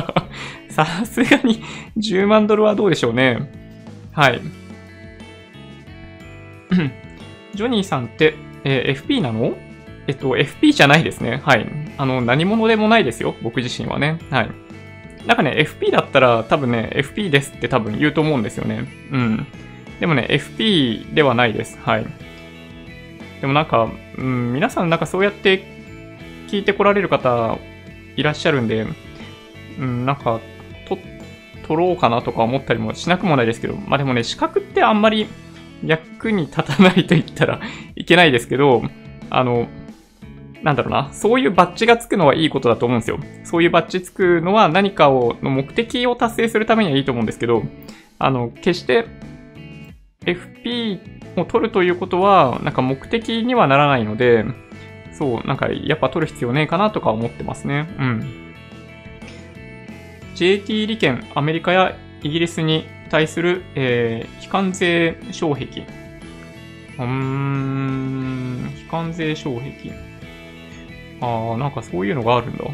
さすがに10万ドルはどうでしょうね。はい。ジョニーさんって、えー、FP なの？えっと、FP じゃないですね。はい。あの、何者でもないですよ。僕自身はね。はい。なんかね、FP だったら多分ね、FP ですって多分言うと思うんですよね。うん。でもね、FP ではないです。はい。でもなんか、うん、皆さんなんかそうやって聞いてこられる方いらっしゃるんで、うん、なんか、と、取ろうかなとか思ったりもしなくもないですけど、まあでもね、資格ってあんまり役に立たないと言ったらいけないですけど、あの、なんだろうな、そういうバッジがつくのはいいことだと思うんですよ。そういうバッジつくのは何かを、の目的を達成するためにはいいと思うんですけど、あの、決して FP を取るということは、なんか目的にはならないので、そう、なんかやっぱ取る必要ねえかなとか思ってますね。うん。JT 利権、アメリカやイギリスに対する、えー、非関税障壁。うーん、非関税障壁。ああ、なんかそういうのがあるんだ。い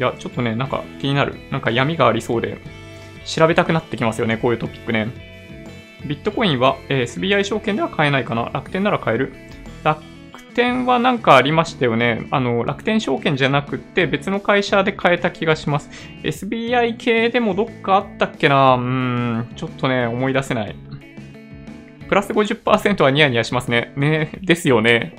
や、ちょっとね、なんか気になる。なんか闇がありそうで、調べたくなってきますよね、こういうトピックね。ビットコインは、SBI 証券では買えないかな楽天なら買える楽天はなんかありましたよね。あの、楽天証券じゃなくて別の会社で買えた気がします。SBI 系でもどっかあったっけなうん、ちょっとね、思い出せない。プラス50%はニヤニヤしますね。ね、ですよね。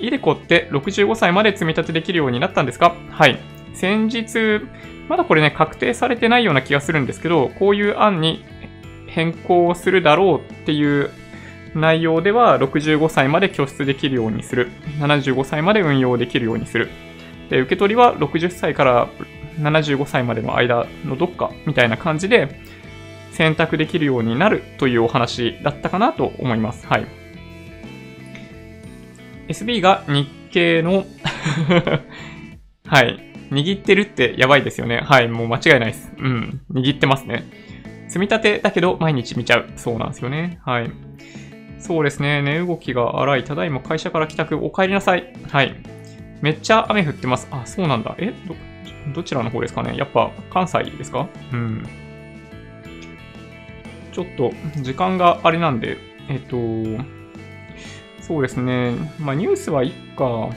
イデコって65歳まで積み立てできるようになったんですか？はい。先日、まだこれね、確定されてないような気がするんですけど、こういう案に変更するだろうっていう内容では、65歳まで拠出できるようにする。75歳まで運用できるようにする。で、受け取りは60歳から75歳までの間のどっかみたいな感じで選択できるようになるというお話だったかなと思います。はい。SB が日経の はい。握ってるってやばいですよね。はい。もう間違いないです。うん。握ってますね。積み立てだけど毎日見ちゃう。そうなんですよね。はい。そうですね。値動きが荒い。ただいま会社から帰宅。お帰りなさい。はい。めっちゃ雨降ってます。あ、そうなんだ。えど、どちらの方ですかねやっぱ関西ですか？うん。ちょっと時間があれなんで、えっと、そうですね。まあニュースはいっか。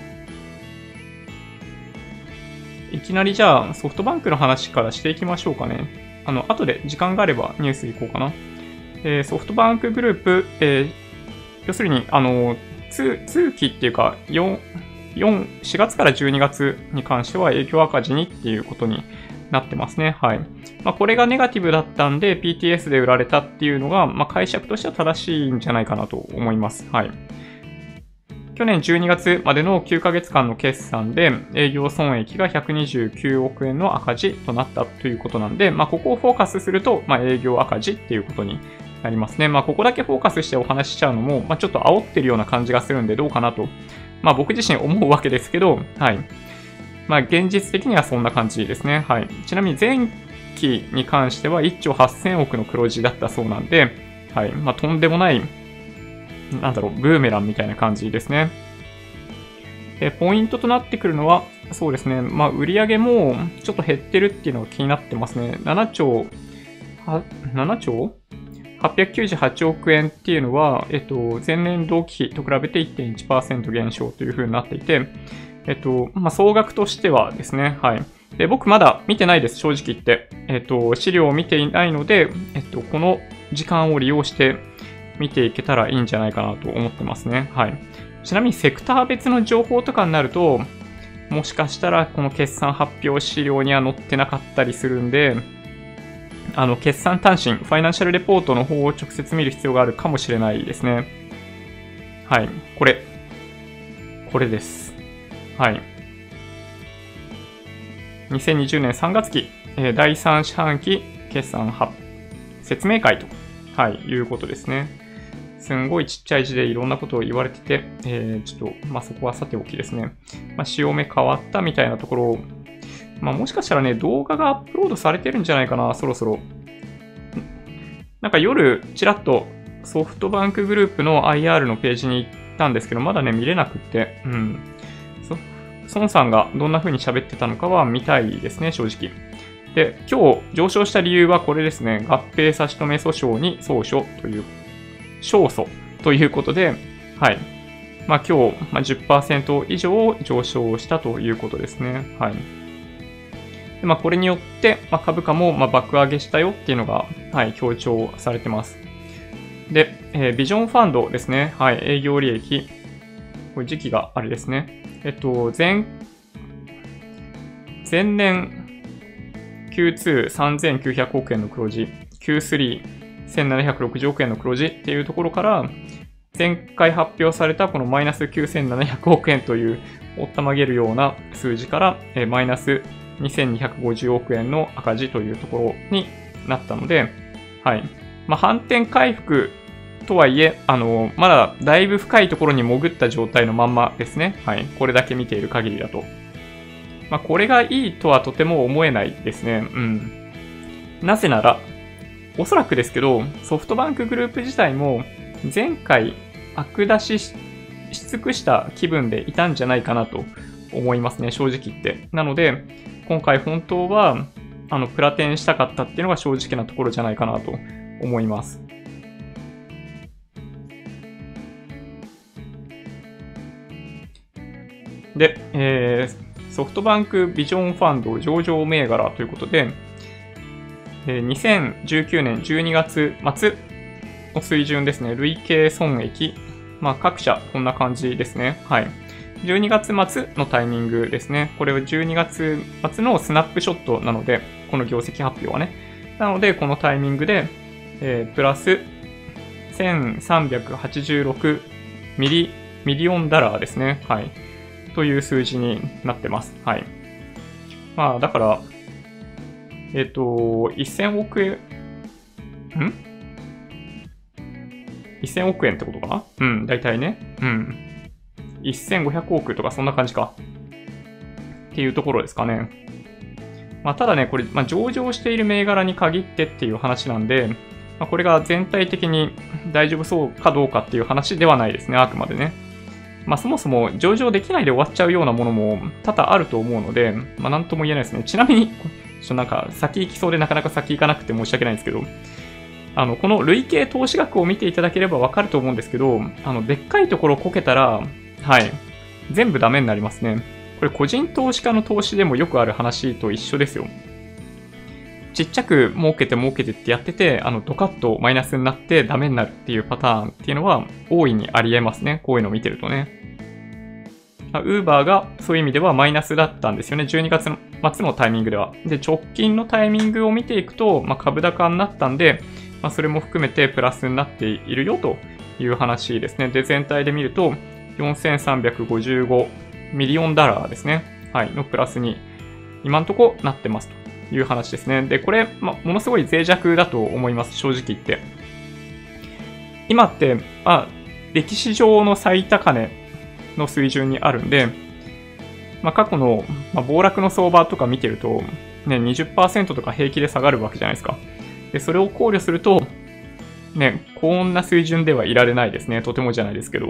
いきなりじゃあソフトバンクの話からしていきましょうかね。あの、後で時間があればニュースいこうかな。えー、ソフトバンクグループ、えー、要するに、あの、通通期っていうか、4、4、4月から12月に関しては影響赤字にっていうことになってますね。はい。まあ、これがネガティブだったんで PTS で売られたっていうのが、まあ、解釈としては正しいんじゃないかなと思います。はい。去年12月までの9ヶ月間の決算で営業損益が129億円の赤字となったということなんで、まあ、ここをフォーカスすると、まあ、営業赤字っていうことになりますね。まあ、ここだけフォーカスしてお話ししちゃうのも、まあ、ちょっと煽ってるような感じがするんでどうかなと、まあ、僕自身思うわけですけど、はい。まあ、現実的にはそんな感じですね。はい。ちなみに前期に関しては1兆8000億の黒字だったそうなんで、はい。まあ、とんでもないなんだろう、ブーメランみたいな感じですね。で、ポイントとなってくるのは、そうですね、まあ、売上もちょっと減ってるっていうのが気になってますね。7兆、7兆 ?898 億円っていうのは、えっと、前年同期比と比べて1.1%減少という風になっていて、えっと、まあ、総額としてはですね、はい。で、僕まだ見てないです、正直言って。えっと、資料を見ていないので、えっと、この時間を利用して、見ていけたらいいんじゃないかなと思ってますね。はい。ちなみにセクター別の情報とかになると、もしかしたらこの決算発表資料には載ってなかったりするんで、あの、決算単身、ファイナンシャルレポートの方を直接見る必要があるかもしれないですね。はい。これ。これです。はい。2020年3月期、え第3四半期決算発説明会と、はい、いうことですね。すんごいちっちゃい字でいろんなことを言われてて、えー、ちょっと、まあ、そこはさておきですね。まあ、潮目変わったみたいなところを、まあ、もしかしたらね、動画がアップロードされてるんじゃないかな、そろそろ。なんか夜、ちらっとソフトバンクグループの IR のページに行ったんですけど、まだね、見れなくって、うん。孫さんがどんな風に喋ってたのかは見たいですね、正直。で、今日上昇した理由はこれですね。合併差し止め訴訟に訴訟という勝訴ということで、はい。まあ、今日、まあ、10%以上上昇したということですね。はい。でまあ、これによって、まあ、株価もまあ爆上げしたよっていうのが、はい、強調されてます。で、えー、ビジョンファンドですね。はい、営業利益。これ時期があれですね。えっと、前、前年 Q23900 億円の黒字、Q3 1760億円の黒字っていうところから、前回発表されたこのマイナス9700億円というおったまげるような数字から、マイナス2250億円の赤字というところになったので、はい。まあ、反転回復とはいえ、あの、まだだいぶ深いところに潜った状態のまんまですね。はい。これだけ見ている限りだと。まあ、これがいいとはとても思えないですね。うん。なぜなら、おそらくですけど、ソフトバンクグループ自体も、前回、悪出しし尽くした気分でいたんじゃないかなと思いますね、正直言って。なので、今回本当は、あの、プラテンしたかったっていうのが正直なところじゃないかなと思います。で、えー、ソフトバンクビジョンファンド上場銘柄ということで、2019年12月末の水準ですね。累計損益。まあ、各社こんな感じですね。はい。12月末のタイミングですね。これは12月末のスナップショットなので、この業績発表はね。なので、このタイミングで、えー、プラス1386 milli、million dollar ですね。はい。という数字になってます。はい。まあ、だから、えっ、と、1000億円、ん ?1000 億円ってことかな？うん、大体ね。うん。1500億とかそんな感じか。っていうところですかね。まあ、ただね、これ、まあ、上場している銘柄に限ってっていう話なんで、まあ、これが全体的に大丈夫そうかどうかっていう話ではないですね、あくまでね。まあ、そもそも上場できないで終わっちゃうようなものも多々あると思うので、まあ、なんとも言えないですね。ちなみに、ちょなんか先行きそうでなかなか先行かなくて申し訳ないんですけど、あの、この累計投資額を見ていただければわかると思うんですけど、あの、でっかいところこけたら、はい、全部ダメになりますね。これ個人投資家の投資でもよくある話と一緒ですよ。ちっちゃく儲けて儲けてってやってて、あの、ドカッとマイナスになってダメになるっていうパターンっていうのは大いにあり得ますね。こういうのを見てるとね。ウーバーがそういう意味ではマイナスだったんですよね。12月末のタイミングでは。で、直近のタイミングを見ていくと、まあ、株高になったんで、まあ、それも含めてプラスになっているよという話ですね。で、全体で見ると、4355 million dollar ですね。はい、のプラスに今んとこなってますという話ですね。で、これ、ま、ものすごい脆弱だと思います、正直言って。今って、まあ、歴史上の最高値の水準にあるんで、まあ、過去の、まあ、暴落の相場とか見てると、ね、20%とか平気で下がるわけじゃないですか。で、それを考慮すると、ね、こんな水準ではいられないですね。とてもじゃないですけど。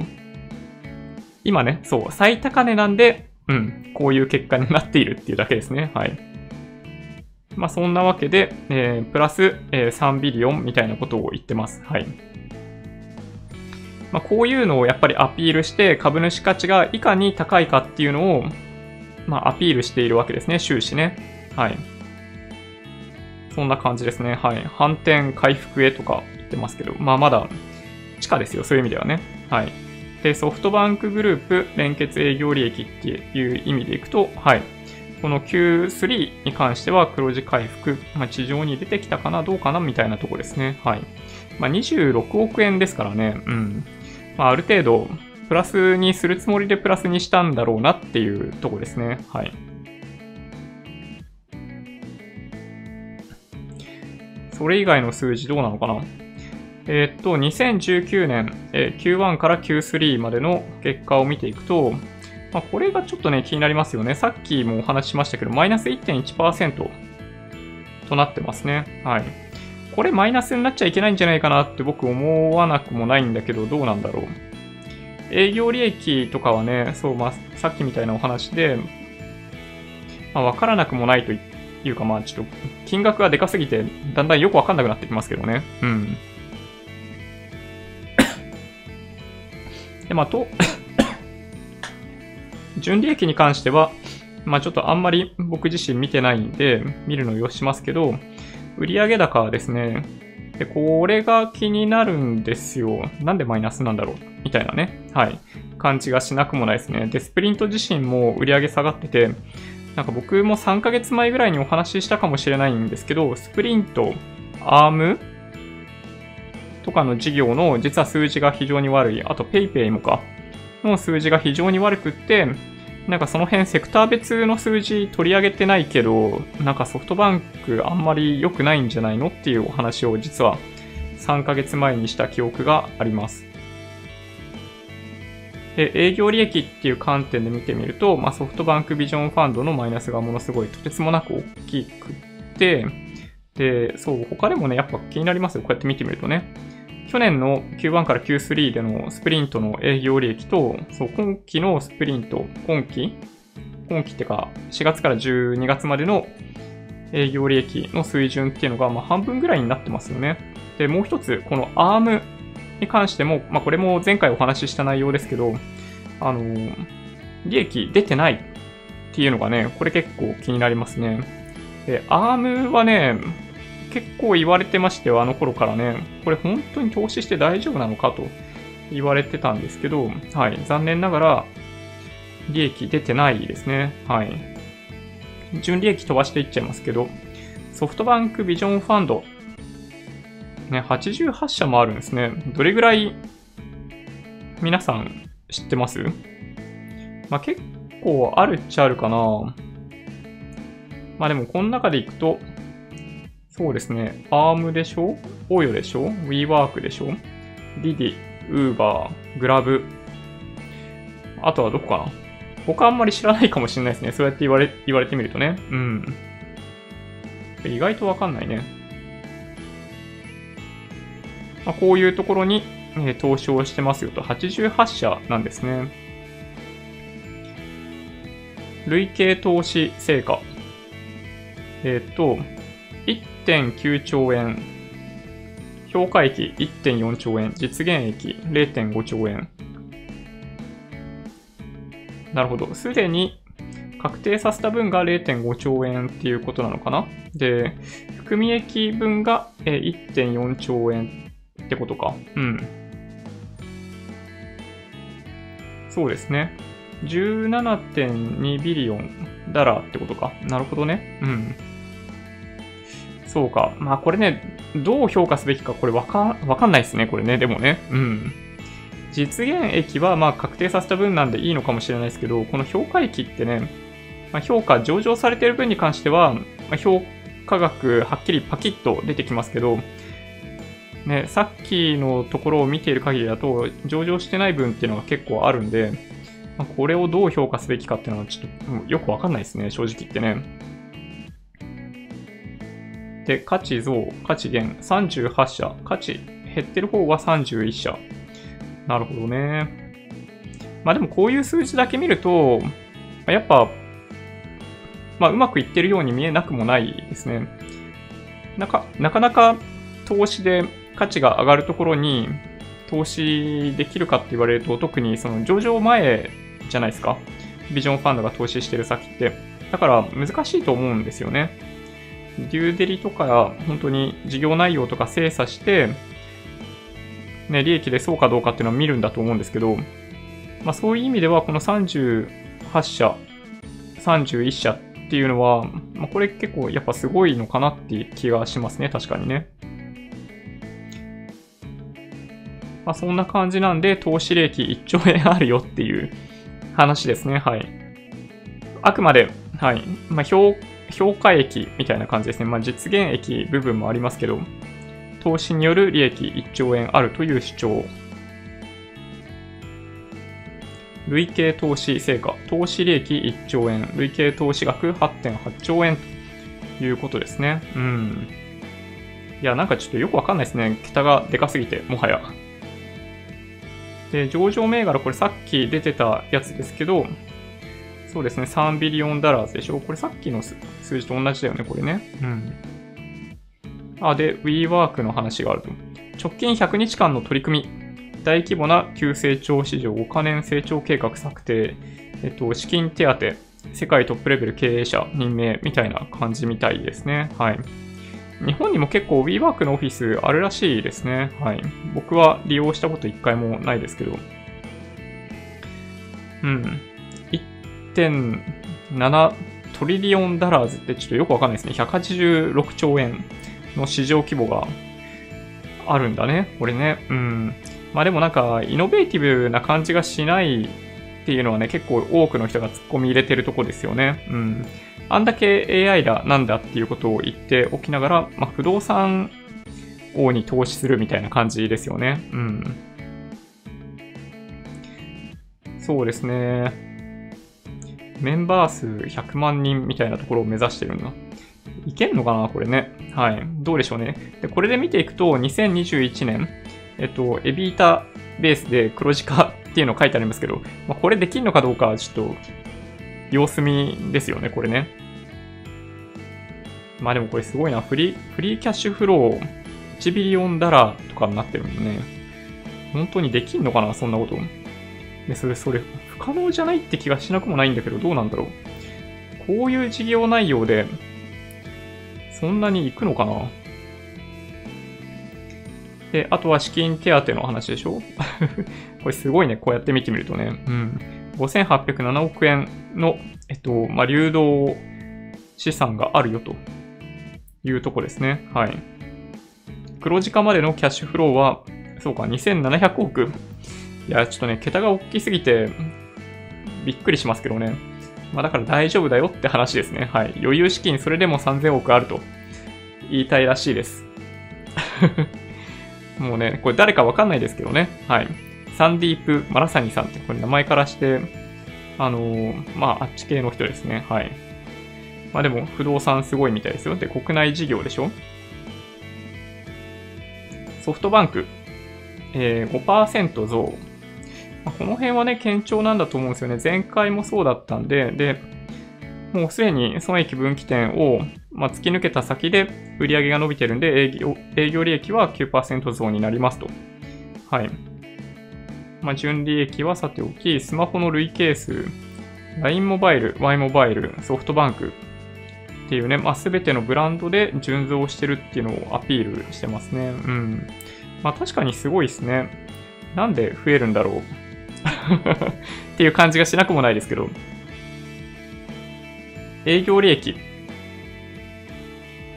今ね、そう、最高値なんで、うん、こういう結果になっているっていうだけですね。はい。まあ、そんなわけで、えー、プラス、えー、3ビリオンみたいなことを言ってます。はい。まあ、こういうのをやっぱりアピールして、株主価値がいかに高いかっていうのを、まあ、アピールしているわけですね、終始ね。はい。そんな感じですね。はい。反転回復へとか言ってますけど、まあ、まだ地下ですよ、そういう意味ではね。はい。で、ソフトバンクグループ連結営業利益っていう意味でいくと、はい。この Q3 に関しては黒字回復、まあ、地上に出てきたかな、どうかな、みたいなとこですね。はい。まあ、26億円ですからね、うん。まあ、ある程度、プラスにするつもりでプラスにしたんだろうなっていうとこですね。はい。それ以外の数字どうなのかな？えー、っと、2019年、えー、Q1 から Q3 までの結果を見ていくと、まあ、これがちょっとね、気になりますよね。さっきもお話ししましたけど、マイナス1.1%となってますね。はい。これマイナスになっちゃいけないんじゃないかなって僕思わなくもないんだけど、どうなんだろう。営業利益とかはね、そう、まあ、さっきみたいなお話で、まあ、わからなくもないというか、まあ、ちょっと、金額がでかすぎて、だんだんよくわかんなくなってきますけどね。うん。で、まあ、と、純利益に関しては、まあ、ちょっとあんまり僕自身見てないんで、見るのを要しますけど、売上高ですね、で、これが気になるんですよ。なんでマイナスなんだろう？みたいなね。はい。感じがしなくもないですね。で、スプリント自身も売上下がってて、なんか僕も3ヶ月前ぐらいにお話ししたかもしれないんですけど、スプリント、アームとかの事業の実は数字が非常に悪い。あと PayPay もか。の数字が非常に悪くって、なんかその辺セクター別の数字取り上げてないけど、なんかソフトバンクあんまり良くないんじゃないのっていうお話を実は3ヶ月前にした記憶があります。で、営業利益っていう観点で見てみると、まあ、ソフトバンクビジョンファンドのマイナスがものすごいとてつもなく大きくて、で、そう、他でもね、やっぱ気になりますよ。こうやって見てみるとね。去年の Q1 から Q3 でのスプリントの営業利益と、そう、今期のスプリント、今期今期ってか、4月から12月までの営業利益の水準っていうのが、まあ、半分ぐらいになってますよね。で、もう一つ、この ARM に関しても、まあ、これも前回お話しした内容ですけど、あのー、利益出てないっていうのがね、これ結構気になりますね。で、ARM はね、結構言われてましてあの頃からね、これ本当に投資して大丈夫なのかと言われてたんですけど、はい、残念ながら利益出てないですね。はい。純利益飛ばしていっちゃいますけど、ソフトバンクビジョンファンド、ね、88社もあるんですね。どれぐらい皆さん知ってます？まあ、結構あるっちゃあるかな。まあでもこの中でいくと、そうですね。ARM でしょ？オヨでしょ ?WeWork でしょ？ディディ、Uber、グラブ。あとはどこかな？他あんまり知らないかもしれないですね。そうやって言われ、言われてみるとね。うん。意外とわかんないね。まあ、こういうところに、え、投資をしてますよと。88社なんですね。累計投資成果。えっ、と、1.9兆円、評価益1.4兆円、実現益0.5兆円。なるほど。すでに確定させた分が0.5兆円っていうことなのかな？で、含み益分が1.4兆円ってことか。うん。そうですね。17.2ビリオンダラってことか。なるほどね。うん。そうか。まあこれね、どう評価すべきかこれわかわかんないですね、これね。でもね。うん。実現益はまあ確定させた分なんでいいのかもしれないですけど、この評価益ってね、まあ、評価上場されてる分に関しては、まあ、評価額はっきりパキッと出てきますけど、ね、さっきのところを見ている限りだと、上場してない分っていうのが結構あるんで、まあ、これをどう評価すべきかっていうのはちょっとよくわかんないですね、正直言ってね。で、価値増、価値減、38社、価値減ってる方は31社。なるほどね。まあでもこういう数字だけ見ると、やっぱ、まあうまくいってるように見えなくもないですね。なかなかなか投資で価値が上がるところに投資できるかって言われると、特にその上場前じゃないですか。ビジョンファンドが投資してる先って。だから難しいと思うんですよね。デューデリとか、本当に事業内容とか精査して、ね、利益でそうかどうかっていうのは見るんだと思うんですけど、まあそういう意味では、この38社、31社っていうのは、まあ、これ結構やっぱすごいのかなっていう気がしますね、確かにね。まあそんな感じなんで、投資利益1兆円あるよっていう話ですね、はい。あくまで、はい。まあ、評評価益みたいな感じですね。まあ、実現益部分もありますけど、投資による利益1兆円あるという主張。累計投資成果、投資利益1兆円、累計投資額8.8兆円ということですね。うん。いや、なんかちょっとよくわかんないですね。桁がでかすぎて、もはや。で、上場銘柄、これさっき出てたやつですけど、そうですね、3ビリオンダラーズでしょ？これさっきの数字と同じだよね、これね。うん。あ、で、WeWork の話があると。直近100日間の取り組み。大規模な急成長市場5カ年成長計画策定。えっと、資金手当。世界トップレベル経営者任命みたいな感じみたいですね。はい。日本にも結構 WeWork のオフィスあるらしいですね。はい。僕は利用したこと一回もないですけど。うん。1.7トリリオンダラーズってちょっとよくわかんないですね。186兆円の市場規模があるんだね、これね。うん。まあでもなんか、イノベーティブな感じがしないっていうのはね、結構多くの人が突っ込み入れてるとこですよね。うん。あんだけ AI だなんだっていうことを言っておきながら、まあ、不動産王に投資するみたいな感じですよね。うん。そうですね。メンバー数100万人みたいなところを目指してるんだ。いけんのかなこれね。はい。どうでしょうね。で、これで見ていくと、2021年、えっと、エビータベースで黒字化っていうの書いてありますけど、まあ、これできんのかどうか、ちょっと、様子見ですよね、これね。まあでもこれすごいな。フリー、フリーキャッシュフロー1ビリオンダラーとかになってるもんね。本当にできんのかなそんなこと。で、それ、それ、不可能じゃないって気がしなくもないんだけど、どうなんだろう。こういう事業内容で、そんなに行くのかなで、あとは資金手当の話でしょ これすごいね、こうやって見てみるとね。うん。5807億円の、えっと、まあ、流動資産があるよというとこですね。はい。黒字化までのキャッシュフローは、そうか、2700億。いや、ちょっとね、桁が大きすぎて、びっくりしますけどね。まあだから大丈夫だよって話ですね。はい。余裕資金それでも3000億あると言いたいらしいです。もうね、これ誰かわかんないですけどね。はい。サンディープ・マラサニさんって、これ名前からして、あのー、まあ、あっち系の人ですね。はい。まあでも、不動産すごいみたいですよ。で、国内事業でしょソフトバンク、えー、5%増。まあ、この辺はね、堅調なんだと思うんですよね。前回もそうだったんで、で、もうすでに損益分岐点を、まあ、突き抜けた先で売り上げが伸びてるんで、営業営業利益は9%増になりますと。はい。まあ、純利益はさておき、スマホの累計数、LINE モバイル、Y モバイル、ソフトバンクっていうね、まあ、全てのブランドで純増してるっていうのをアピールしてますね。うん。まあ、確かにすごいですね。なんで増えるんだろう っていう感じがしなくもないですけど。営業利益。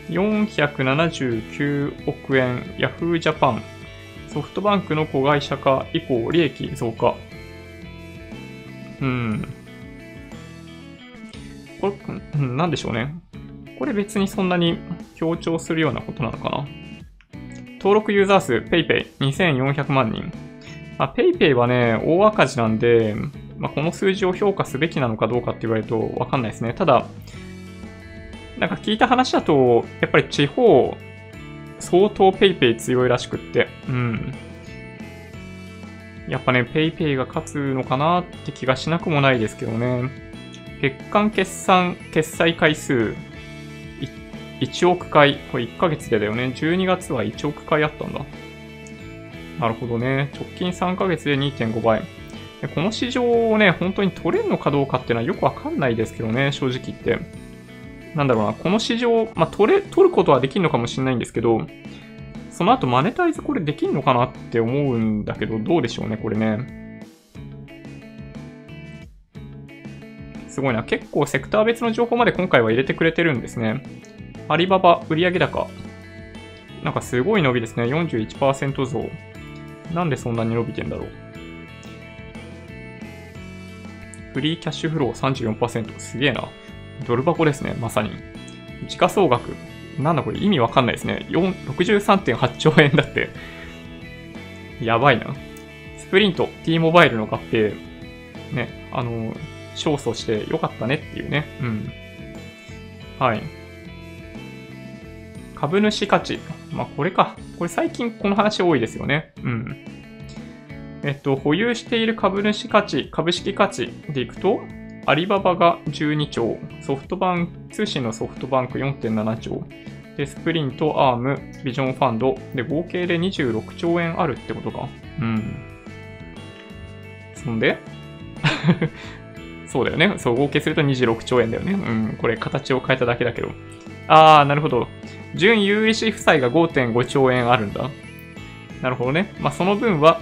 479億円、ヤフージャパン。ソフトバンクの子会社化以降、利益増加。うん。これ、なんでしょうね。これ別にそんなに強調するようなことなのかな。登録ユーザー数 PayPay2400 万人。まあ、PayPay はね、大赤字なんで、まあ、この数字を評価すべきなのかどうかって言われるとわかんないですね。ただ、なんか聞いた話だと、やっぱり地方、相当 PayPay 強いらしくって、うん。やっぱね、PayPay が勝つのかなって気がしなくもないですけどね。月間決算、決済回数、1億回。これ1ヶ月でだよね。12月は1億回あったんだ。なるほどね。直近3ヶ月で2.5倍。この市場をね、本当に取れるのかどうかっていうのはよくわかんないですけどね、正直言って。なんだろうな、この市場、まあ、取れ、取ることはできるのかもしれないんですけど、その後マネタイズこれできるのかなって思うんだけど、どうでしょうね、これね。すごいな。結構セクター別の情報まで今回は入れてくれてるんですね。アリババ売上高。なんかすごい伸びですね。41%増。なんでそんなに伸びてんだろう。フリーキャッシュフロー34%。すげえな。ドル箱ですね、まさに。時価総額。なんだこれ意味わかんないですね。63.8兆円だって。やばいな。スプリント、T モバイルの合併。ね、あの、勝訴してよかったねっていうね。うん。はい。株主価値。まあ、これか。これ最近この話多いですよね。うん。えっと、保有している株主価値、株式価値でいくと、アリババが12兆、ソフトバンク、通信のソフトバンク4.7兆、で、スプリント、アーム、ビジョンファンド、で、合計で26兆円あるってことか。うん。そんで？そうだよね。そう、合計すると26兆円だよね。うん。これ、形を変えただけだけど。あー、なるほど。純有意負債が5.5兆円あるんだ。なるほどね。まあ、その分は、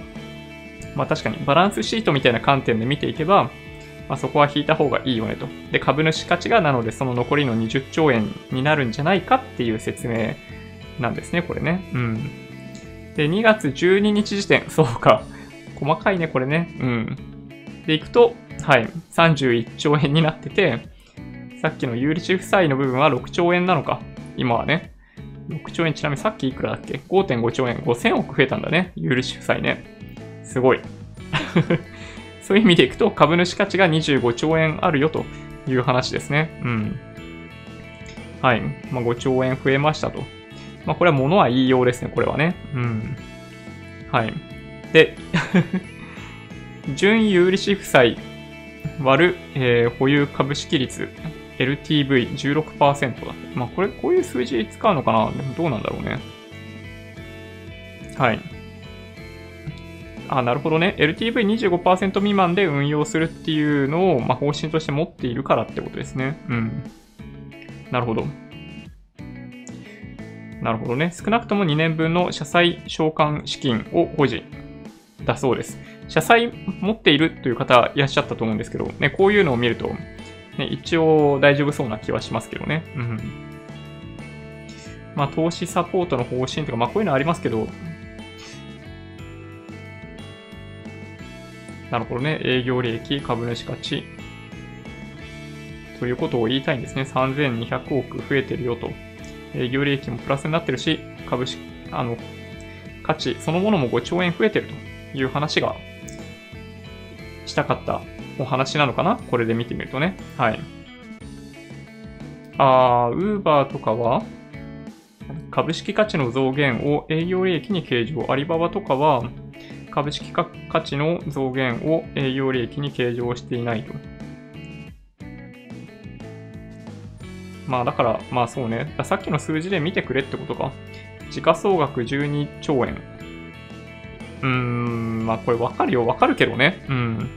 まあ確かにバランスシートみたいな観点で見ていけば、まあ、そこは引いた方がいいよねと。で、株主価値がなのでその残りの20兆円になるんじゃないかっていう説明なんですね、これね。うん。で、2月12日時点、そうか。細かいね、これね。うん。で、いくと、はい、31兆円になってて、さっきの有利子負債の部分は6兆円なのか。今はね。6兆円、ちなみにさっきいくらだっけ ?5.5 兆円、5000億増えたんだね。有利子負債ね。すごい。そういう意味でいくと、株主価値が25兆円あるよという話ですね。うん。はい。まあ、5兆円増えましたと。まあ、これは物は言いようですね、これはね。うん。はい。で、純有利子負債割る、えー、保有株式率 LTV16% だ。まあ、これ、こういう数字使うのかな？でもどうなんだろうね。はい。あ、なるほどね。LTV25% 未満で運用するっていうのを、まあ、方針として持っているからってことですね。うん。なるほど。なるほどね。少なくとも2年分の社債償還資金を保持だそうです。社債持っているという方いらっしゃったと思うんですけど、ね、こういうのを見ると、ね、一応大丈夫そうな気はしますけどね。うん。まあ、投資サポートの方針とか、まあ、こういうのありますけど、なるほどね。営業利益、株主価値。ということを言いたいんですね。3200億増えてるよと。営業利益もプラスになってるし、株式、あの、価値そのものも5兆円増えてるという話がしたかったお話なのかな？これで見てみるとね。はい。あー、ウーバーとかは、株式価値の増減を営業利益に計上。アリババとかは、株式価値の増減を営業利益に計上していないと。まあだから、まあそうね。さっきの数字で見てくれってことか。時価総額12兆円。うーん、まあこれわかるよ。わかるけどね。うん。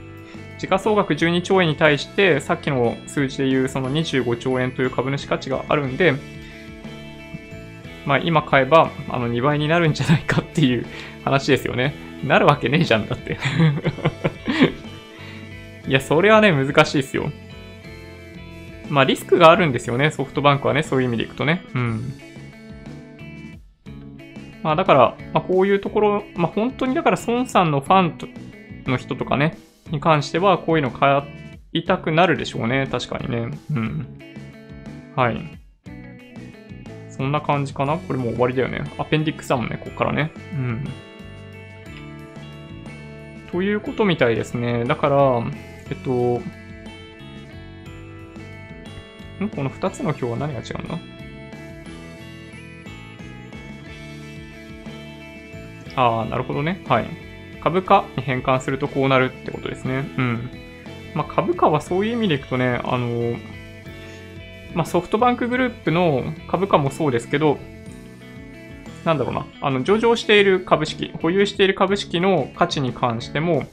時価総額12兆円に対して、さっきの数字で言うその25兆円という株主価値があるんで、まあ今買えばあの2倍になるんじゃないかっていう 話ですよね。なるわけねえじゃんだって いや、それはね、難しいですよ。まあリスクがあるんですよね、ソフトバンクはね、そういう意味でいくとね。うん。まあだから、まあこういうところ、まあ本当にだから孫さんのファンの人とかね、に関してはこういうの買いたくなるでしょうね、確かにね。うん。はい。そんな感じかな？これもう終わりだよね。アペンディックスだもんね、ここからね。うん。ということみたいですね。だから、えっと、ん？この2つの表は何が違うんだああ、なるほどね。はい。株価に変換するとこうなるってことですね。うん。まあ、株価はそういう意味でいくとね、あの、まあ、ソフトバンクグループの株価もそうですけど、なんだろうな、あの、上場している株式、保有している株式の価値に関しても、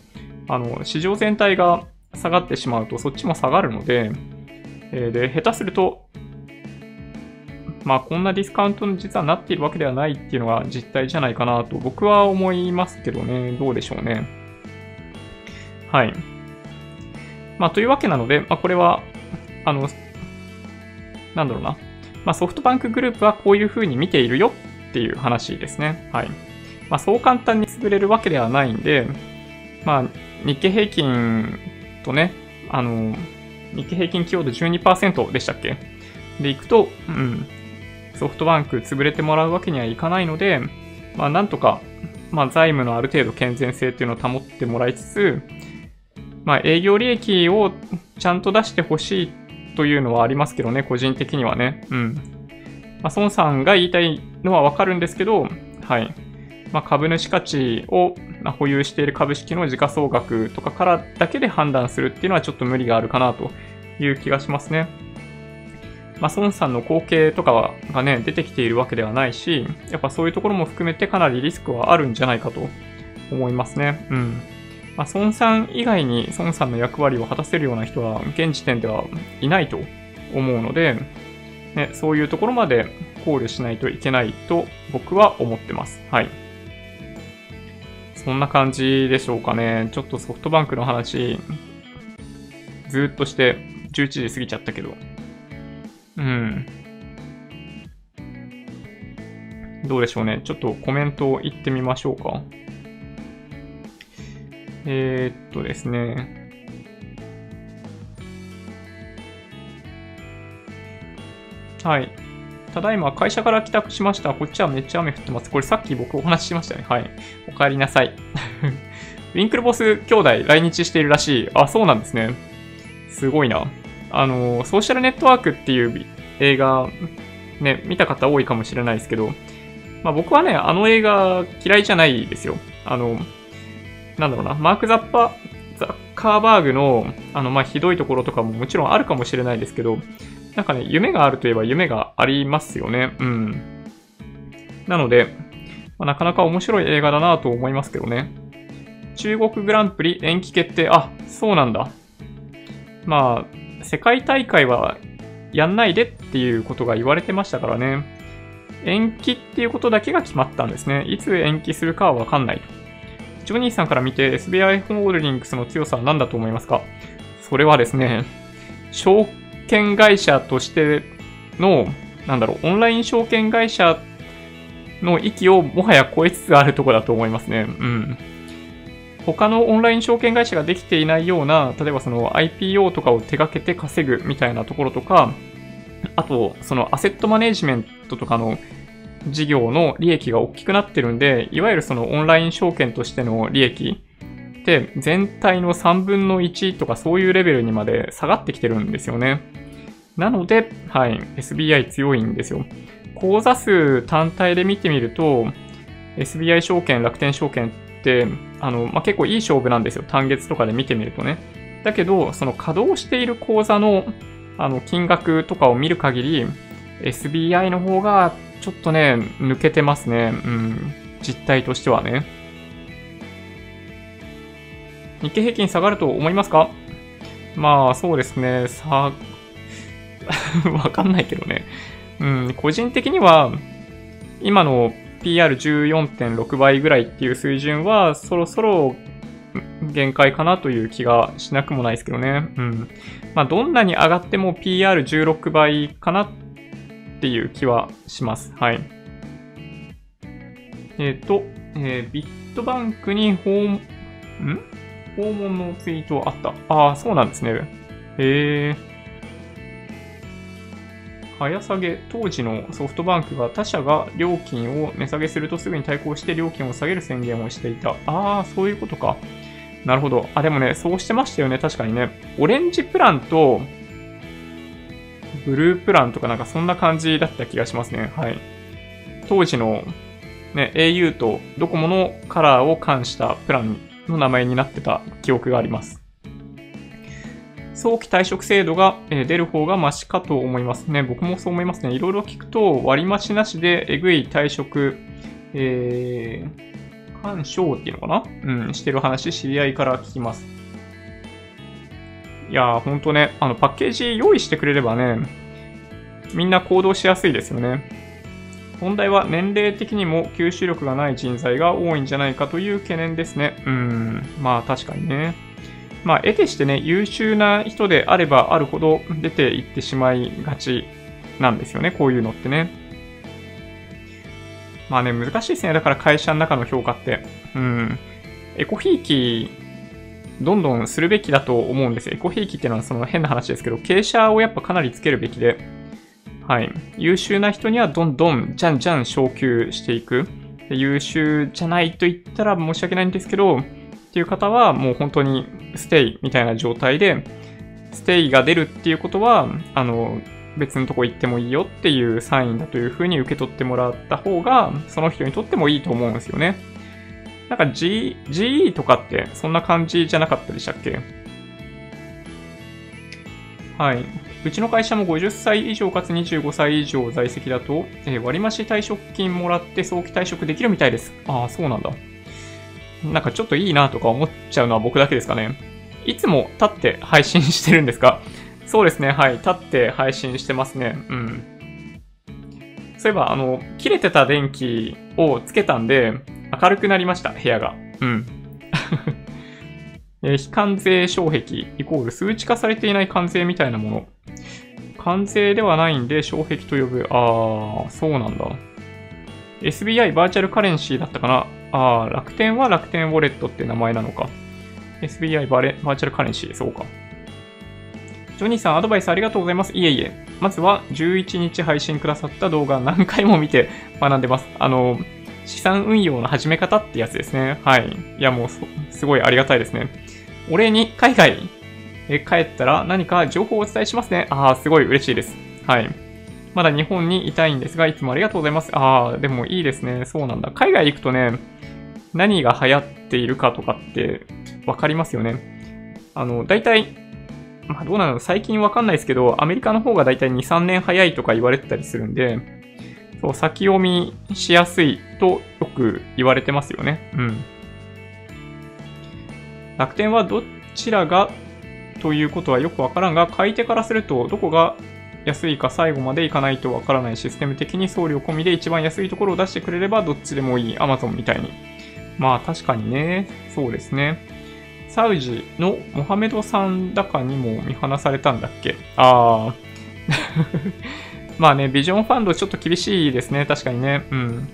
あの、市場全体が下がってしまうと、そっちも下がるので、えー、で、下手すると、まあ、こんなディスカウントに実はなっているわけではないっていうのが実態じゃないかなと僕は思いますけどね。どうでしょうね。はい。まあ、というわけなので、まあ、これは、あの、なんだろうな。まあ、ソフトバンクグループはこういうふうに見ているよっていう話ですね。はい。まあ、そう簡単に潰れるわけではないんで、まあ、日経平均とね、あの、日経平均寄与度12%でしたっけ？で、いくと、うん、ソフトバンク潰れてもらうわけにはいかないので、まあ、なんとか、まあ、財務のある程度健全性っていうのを保ってもらいつつ、まあ、営業利益をちゃんと出してほしいというのはありますけどね、個人的にはね。うん。まあ、孫さんが言いたいのはわかるんですけど、はい。まあ、株主価値を保有している株式の時価総額とかからだけで判断するっていうのはちょっと無理があるかなという気がしますね。まあ、孫さんの後継とかがね、出てきているわけではないし、やっぱそういうところも含めてかなりリスクはあるんじゃないかと思いますね。うん。まあ、孫さん以外に孫さんの役割を果たせるような人は現時点ではいないと思うので、ね、そういうところまで考慮しないといけないと僕は思ってます。はい。そんな感じでしょうかね。ちょっとソフトバンクの話、ずっとして11時過ぎちゃったけど、うん。どうでしょうね。ちょっとコメントを言ってみましょうか。えー、っとですね。はい。ただいま会社から帰宅しました。こっちはめっちゃ雨降ってます。これさっき僕お話ししましたね。はい。お帰りなさい。ウィンクルボス兄弟来日しているらしい。あ、そうなんですね。すごいな。あの、ソーシャルネットワークっていう映画、ね、見た方多いかもしれないですけど、まあ僕はね、あの映画嫌いじゃないですよ。あの、なんだろうな、マーク・ザッパ、ザッカーバーグの、あの、まあひどいところとかももちろんあるかもしれないですけど、なんかね、夢があるといえば夢がありますよね。うん。なので、まあ、なかなか面白い映画だなと思いますけどね。中国グランプリ延期決定。あ、そうなんだ。まあ、世界大会はやんないでっていうことが言われてましたからね。延期っていうことだけが決まったんですね。いつ延期するかはわかんないと。ジョニーさんから見て SBI ホールディングスの強さは何だと思いますか？それはですね、証券会社としての、なんだろう、オンライン証券会社の域をもはや超えつつあるとこだと思いますね。うん。他のオンライン証券会社ができていないような、例えばその IPO とかを手掛けて稼ぐみたいなところとか、あと、そのアセットマネジメントとかの事業の利益が大きくなってるんで、いわゆるそのオンライン証券としての利益って全体の3分の1とかそういうレベルにまで下がってきてるんですよね。なので、はい、SBI 強いんですよ。口座数単体で見てみると、SBI 証券、楽天証券、あの、まあ、結構いい勝負なんですよ。単月とかで見てみるとね。だけど、その稼働している口座の、あの、金額とかを見る限り、SBI の方がちょっとね、抜けてますね。うん。実態としてはね。日経平均下がると思いますか？まあ、そうですね。さ、わかんないけどね。うん、個人的には、今の PR14.6 倍ぐらいっていう水準は、そろそろ限界かなという気がしなくもないですけどね。うん。まあ、どんなに上がっても PR16 倍かなっていう気はします。はい。えっ、ー、と、えー、ビットバンクに訪問、ん？訪問のツイートあった。ああ、そうなんですね。へえ。早下げ、当時のソフトバンクが他社が料金を値下げするとすぐに対抗して料金を下げる宣言をしていた。ああ、そういうことか。なるほど。あ、でもね、そうしてましたよね。確かにね。オレンジプランと、ブループランとかなんかそんな感じだった気がしますね。はい。当時のね、au とドコモのカラーを冠したプランの名前になってた記憶があります。早期退職制度が出る方がマシかと思いますね。僕もそう思いますね。いろいろ聞くと割増なしでえぐい退職、えー、干渉っていうのかな？うん、してる話、知り合いから聞きます。いやー、ほんとね、あの、パッケージ用意してくれればね、みんな行動しやすいですよね。問題は年齢的にも吸収力がない人材が多いんじゃないかという懸念ですね。うん、まあ確かにね。まあ、得てしてね、優秀な人であればあるほど出ていってしまいがちなんですよね、こういうのってね。まあね、難しいですね。だから会社の中の評価って。うん。エコひいき、どんどんするべきだと思うんですよ。エコひいきっていうのはその変な話ですけど、傾斜をやっぱかなりつけるべきで、はい。優秀な人にはどんどん、じゃんじゃん昇給していく。優秀じゃないと言ったら申し訳ないんですけど、っていう方はもう本当にステイみたいな状態で、ステイが出るっていうことは、あの、別のとこ行ってもいいよっていうサインだというふうに受け取ってもらった方が、その人にとってもいいと思うんですよね。なんか G、GE とかってそんな感じじゃなかったでしたっけ？はい。うちの会社も50歳以上かつ25歳以上在籍だと、えー、割増退職金もらって早期退職できるみたいです。ああ、そうなんだ。なんかちょっといいなとか思っちゃうのは僕だけですかね。いつも立って配信してるんですか？そうですね、はい。立って配信してますね。うん。そういえば、あの、切れてた電気をつけたんで、明るくなりました、部屋が。うん。え非関税障壁イコール数値化されていない関税みたいなもの。関税ではないんで障壁と呼ぶ。あー、そうなんだ。SBI バーチャルカレンシーだったかなああ、楽天は楽天ウォレットって名前なのか。SBI バレバーチャルカレンシー、そうか。ジョニーさん、アドバイスありがとうございます。いえいえ。まずは、11日配信くださった動画何回も見て学んでます。あの、資産運用の始め方ってやつですね。はい。いや、もうすごいありがたいですね。お礼に海外へ帰ったら何か情報をお伝えしますね。ああ、すごい嬉しいです。はい。まだ日本にいたいんですが、いつもありがとうございます。ああ、でもいいですね。そうなんだ。海外行くとね、何が流行っているかとかってわかりますよね。あの、大体、まあどうなの？最近わかんないですけど、アメリカの方が大体2、3年早いとか言われてたりするんで、そう、先読みしやすいとよく言われてますよね。うん。楽天はどちらがということはよくわからんが、買い手からするとどこが安いか最後までいかないとわからないシステム的に送料込みで一番安いところを出してくれればどっちでもいい Amazon みたいに。まあ確かにね、そうですね。サウジのモハメドさんだかにも見放されたんだっけ？ああ。まあね、ビジョンファンドちょっと厳しいですね。確かにね。うん。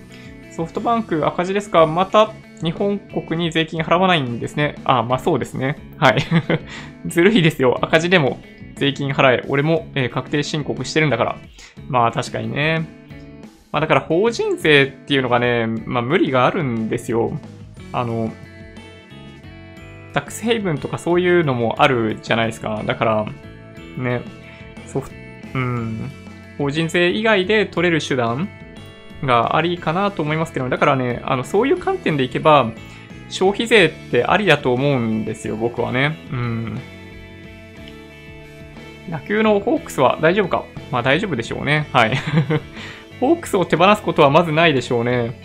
ソフトバンク赤字ですか？また日本国に税金払わないんですね。あ、まあそうですね。はい。ずるいですよ。赤字でも税金払え。俺も、えー、確定申告してるんだから。まあ確かにね。まあだから法人税っていうのがね、まあ無理があるんですよ。あの、タックスヘイブンとかそういうのもあるじゃないですか。だから、ね、ソフト、うん、法人税以外で取れる手段がありかなと思いますけど、だからね、あの、そういう観点でいけば、消費税ってありだと思うんですよ、僕はね。うん。野球のホークスは大丈夫か？まあ大丈夫でしょうね。はい。ホークスを手放すことはまずないでしょうね。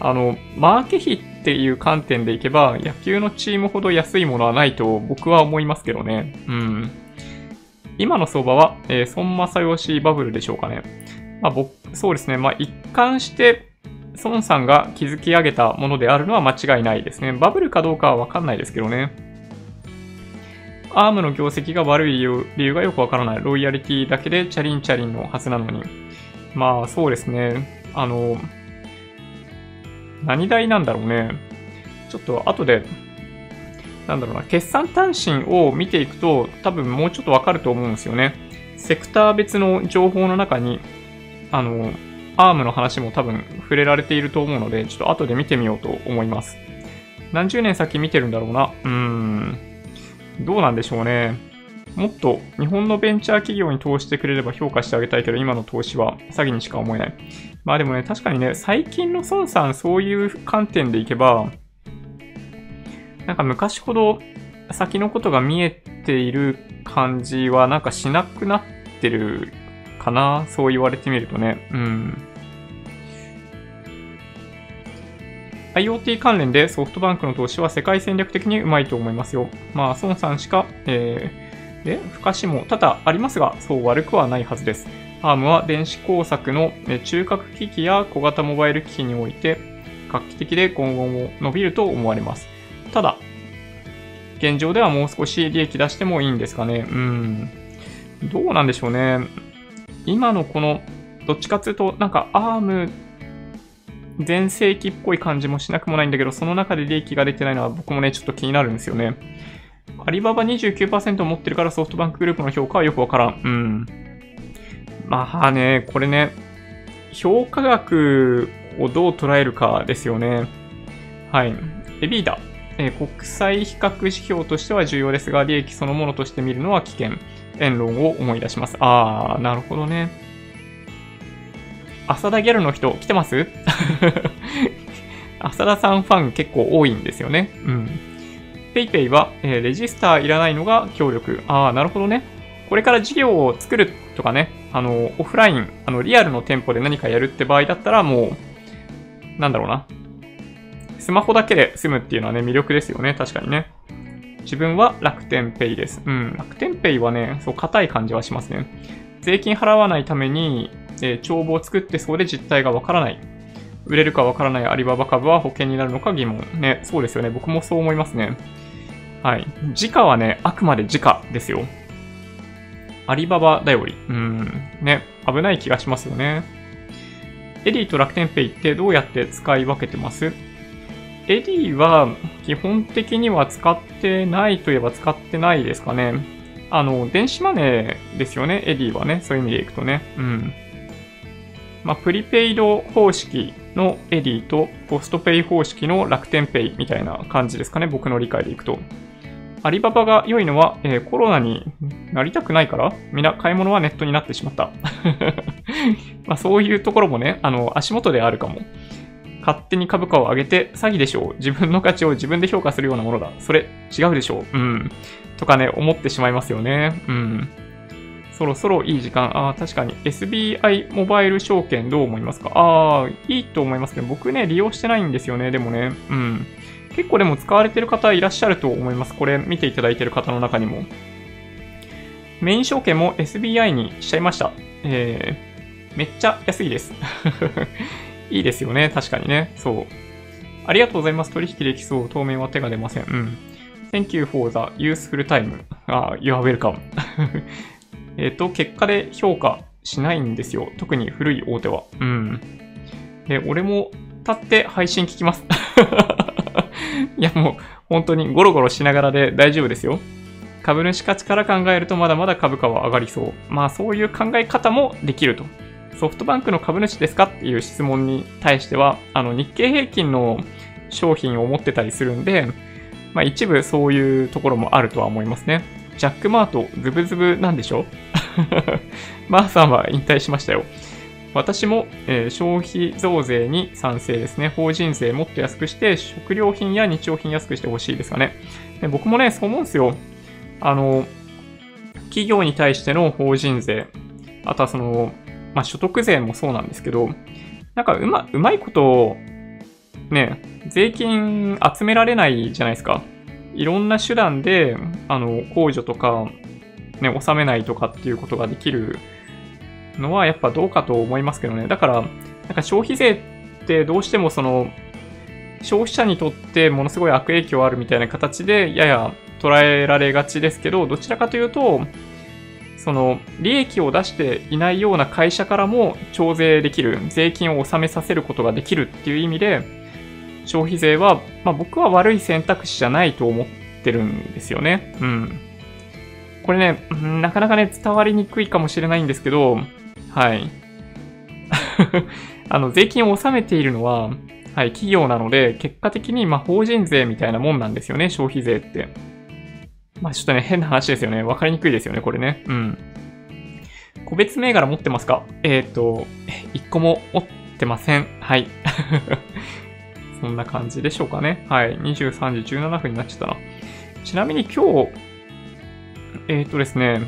あの、マーケ費っていう観点でいけば、野球のチームほど安いものはないと僕は思いますけどね。うん。今の相場は、えー、孫正義バブルでしょうかね。まあ、僕、そうですね。まあ、一貫して、孫さんが築き上げたものであるのは間違いないですね。バブルかどうかはわかんないですけどね。アームの業績が悪い理由理由がよくわからない。ロイヤリティだけでチャリンチャリンのはずなのに。まあ、そうですね。あの、何代なんだろうね。ちょっと後で、なんだろうな、決算単身を見ていくと、多分もうちょっとわかると思うんですよね。セクター別の情報の中に、あの、アームの話も多分触れられていると思うので、ちょっと後で見てみようと思います。何十年先見てるんだろうな。うん。どうなんでしょうね。もっと日本のベンチャー企業に投資してくれれば評価してあげたいけど、今の投資は詐欺にしか思えない。まあでもね、確かにね、最近の孫さん、そういう観点でいけば、なんか昔ほど先のことが見えている感じはなんかしなくなってるかな。そう言われてみるとね。うん。IoT 関連でソフトバンクの投資は世界戦略的にうまいと思いますよ。まあ、孫さんしか、えー、で、不可視も多々ありますが、そう悪くはないはずです。アームは電子工作の中核機器や小型モバイル機器において画期的で今後も伸びると思われます。ただ、現状ではもう少し利益出してもいいんですかね。うん。どうなんでしょうね。今のこの、どっちかっていうと、なんかアーム全盛期っぽい感じもしなくもないんだけど、その中で利益が出てないのは僕もね、ちょっと気になるんですよね。アリババ29%持ってるからソフトバンクグループの評価はよくわからん。うん。まあね、これね、評価額をどう捉えるかですよね。はい。エビーダ。えー、国際比較指標としては重要ですが、利益そのものとして見るのは危険。円論を思い出します。あー、なるほどね。浅田ギャルの人来てます？浅田さんファン結構多いんですよね。うん。PayPay は、えー、レジスターいらないのが強力。ああ、なるほどね。これから事業を作るとかね、あの、オフライン、あの、リアルの店舗で何かやるって場合だったらもう、なんだろうな。スマホだけで済むっていうのはね、魅力ですよね。確かにね。自分は楽天ペイです。うん。楽天ペイはね、そう、硬い感じはしますね。税金払わないために、えー、帳簿を作ってそうで実態がわからない。売れるかわからないアリババ株は保険になるのか疑問。ね、そうですよね。僕もそう思いますね。はい。時価はね、あくまで時価ですよ。アリババ頼り。うん。ね、危ない気がしますよね。エディと楽天ペイってどうやって使い分けてます？エディは基本的には使ってないといえば使ってないですかね。あの、電子マネーですよね、エディはね。そういう意味でいくとね。うん。まあ、プリペイド方式のエディとポストペイ方式の楽天ペイみたいな感じですかね、僕の理解でいくと。アリババが良いのは、えー、コロナになりたくないからみんな買い物はネットになってしまった。まそういうところもね、あの、足元であるかも。勝手に株価を上げて詐欺でしょう。自分の価値を自分で評価するようなものだ。それ違うでしょう。うん。とかね、思ってしまいますよね。うん。そろそろいい時間。ああ、確かに SBI モバイル証券どう思いますか？ああ、いいと思いますけど、僕ね、利用してないんですよね。でもね。うん。結構でも使われてる方いらっしゃると思います。これ見ていただいてる方の中にも。メイン証券も SBI にしちゃいました。えー、めっちゃ安いです。いいですよね。確かにね。そう。ありがとうございます。取引できそう。当面は手が出ません。うん。Thank you for the useful time. あ、you are welcome. えっと、結果で評価しないんですよ。特に古い大手は。うん。で、俺も立って配信聞きます。いや、もう、本当にゴロゴロしながらで大丈夫ですよ。株主価値から考えるとまだまだ株価は上がりそう。まあそういう考え方もできると。ソフトバンクの株主ですかっていう質問に対しては、あの日経平均の商品を持ってたりするんで、まあ一部そういうところもあるとは思いますね。ジャック・マート、ズブズブなんでしょ？マーさんは引退しましたよ。私も、えー、消費増税に賛成ですね。法人税もっと安くして、食料品や日用品安くしてほしいですかね。で僕もね、そう思うんですよ。あの、企業に対しての法人税、あとはその、まあ、所得税もそうなんですけど、なんかうま、うまいこと、ね、税金集められないじゃないですか。いろんな手段で、あの、控除とか、ね、納めないとかっていうことができるのはやっぱどうかと思いますけどね。だから、なんか消費税ってどうしてもその、消費者にとってものすごい悪影響あるみたいな形でやや捉えられがちですけど、どちらかというと、その利益を出していないような会社からも徴税できる、税金を納めさせることができるっていう意味で、消費税は、まあ、僕は悪い選択肢じゃないと思ってるんですよね。うん。これね、なかなかね、伝わりにくいかもしれないんですけど、はい。あの、税金を納めているのは、はい、企業なので、結果的に、ま、法人税みたいなもんなんですよね、消費税って。まあ、ちょっとね、変な話ですよね。わかりにくいですよね、これね。うん。個別銘柄持ってますか？えっ、ー、と、一個も持ってません。はい。そんな感じでしょうかね。はい。23時17分になっちゃったな。ちなみに今日、えっ、ー、とですね、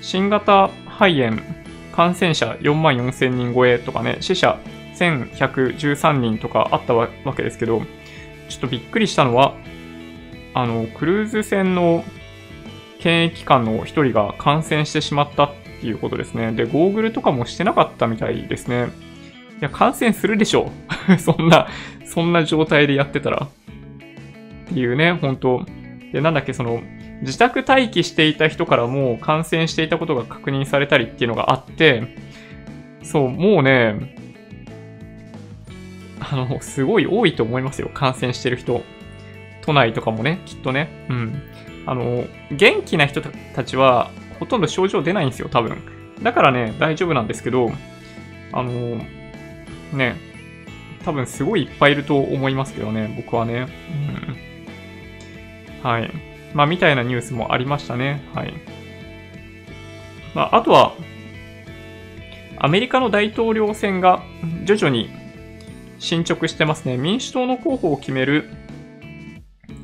新型肺炎感染者4万4千人超えとかね、死者1113人とかあったわけですけど、ちょっとびっくりしたのは、あの、クルーズ船の検疫官の一人が感染してしまったっていうことですね。で、ゴーグルとかもしてなかったみたいですね。いや、感染するでしょう。そんな、そんな状態でやってたら。っていうね、本当で、なんだっけ、その、自宅待機していた人からも感染していたことが確認されたりっていうのがあって、そう、もうね、あの、すごい多いと思いますよ、感染してる人。都内とかもね、きっとね。うん。あの、元気な人たちは、ほとんど症状出ないんですよ、多分。だからね、大丈夫なんですけど、あの、ね、多分すごいいっぱいいると思いますけどね、僕はね。うん。はい。まあ、みたいなニュースもありましたね。はい。まあ、あとは、アメリカの大統領選が徐々に進捗してますね。民主党の候補を決める、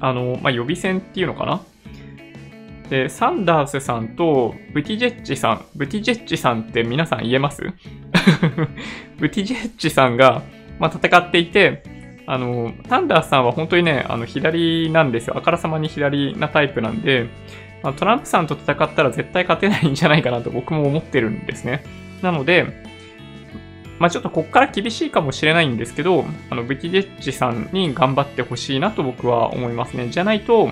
あの、まあ、予備選っていうのかな？で、サンダースさんとブティジェッジさん、ブティジェッジさんって皆さん言えます？ブティジェッジさんが、まあ、戦っていて、あの、タンダースさんは本当にね、あの、左なんですよ。あからさまに左なタイプなんで、まあ、トランプさんと戦ったら絶対勝てないんじゃないかなと僕も思ってるんですね。なので、まあちょっとこっから厳しいかもしれないんですけど、あの、ブキデッチさんに頑張ってほしいなと僕は思いますね。じゃないと、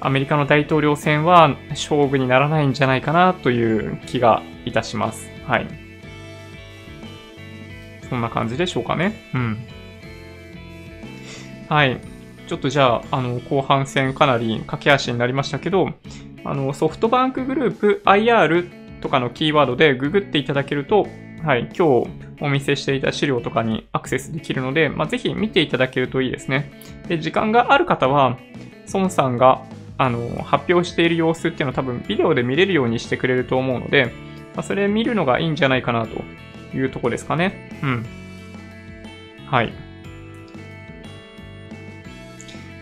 アメリカの大統領選は勝負にならないんじゃないかなという気がいたします。はい。そんな感じでしょうかね。うん。はい。ちょっとじゃあ、あの、後半戦かなり駆け足になりましたけど、あの、ソフトバンクグループ IR とかのキーワードでググっていただけると、はい、今日お見せしていた資料とかにアクセスできるので、まあ、ぜひ見ていただけるといいですね。で、時間がある方は、孫さんが、あの、発表している様子っていうのを多分ビデオで見れるようにしてくれると思うので、まあ、それ見るのがいいんじゃないかなというとこですかね。うん。はい。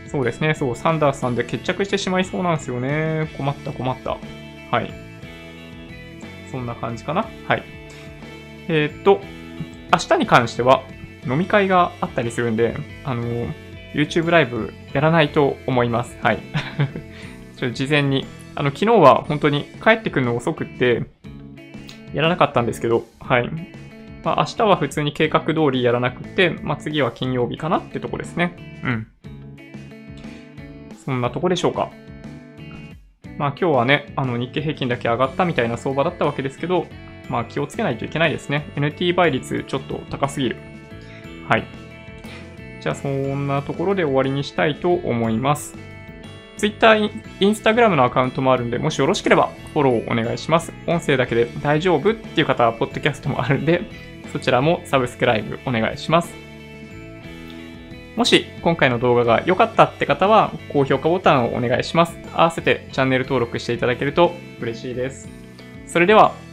そうですね。そう、サンダースさんで決着してしまいそうなんですよね。困った困った。はい。そんな感じかな。はい。えー、っと、明日に関しては飲み会があったりするんで、あの、YouTube ライブやらないと思います。はい。ちょっと事前に。あの、昨日は本当に帰ってくるの遅くって、やらなかったんですけど、はい。まあ、明日は普通に計画通りやらなくて、まあ、次は金曜日かなってとこですね。うん。そんなとこでしょうか。まあ今日はね、あの日経平均だけ上がったみたいな相場だったわけですけど、まあ気をつけないといけないですね。NT 倍率ちょっと高すぎる。はい。じゃあそんなところで終わりにしたいと思います。Twitter、Instagram のアカウントもあるんで、もしよろしければフォローお願いします。音声だけで大丈夫っていう方は、ポッドキャストもあるんで、そちらもサブスクライブお願いします。もし今回の動画が良かったって方は高評価ボタンをお願いします。合わせてチャンネル登録していただけると嬉しいです。それでは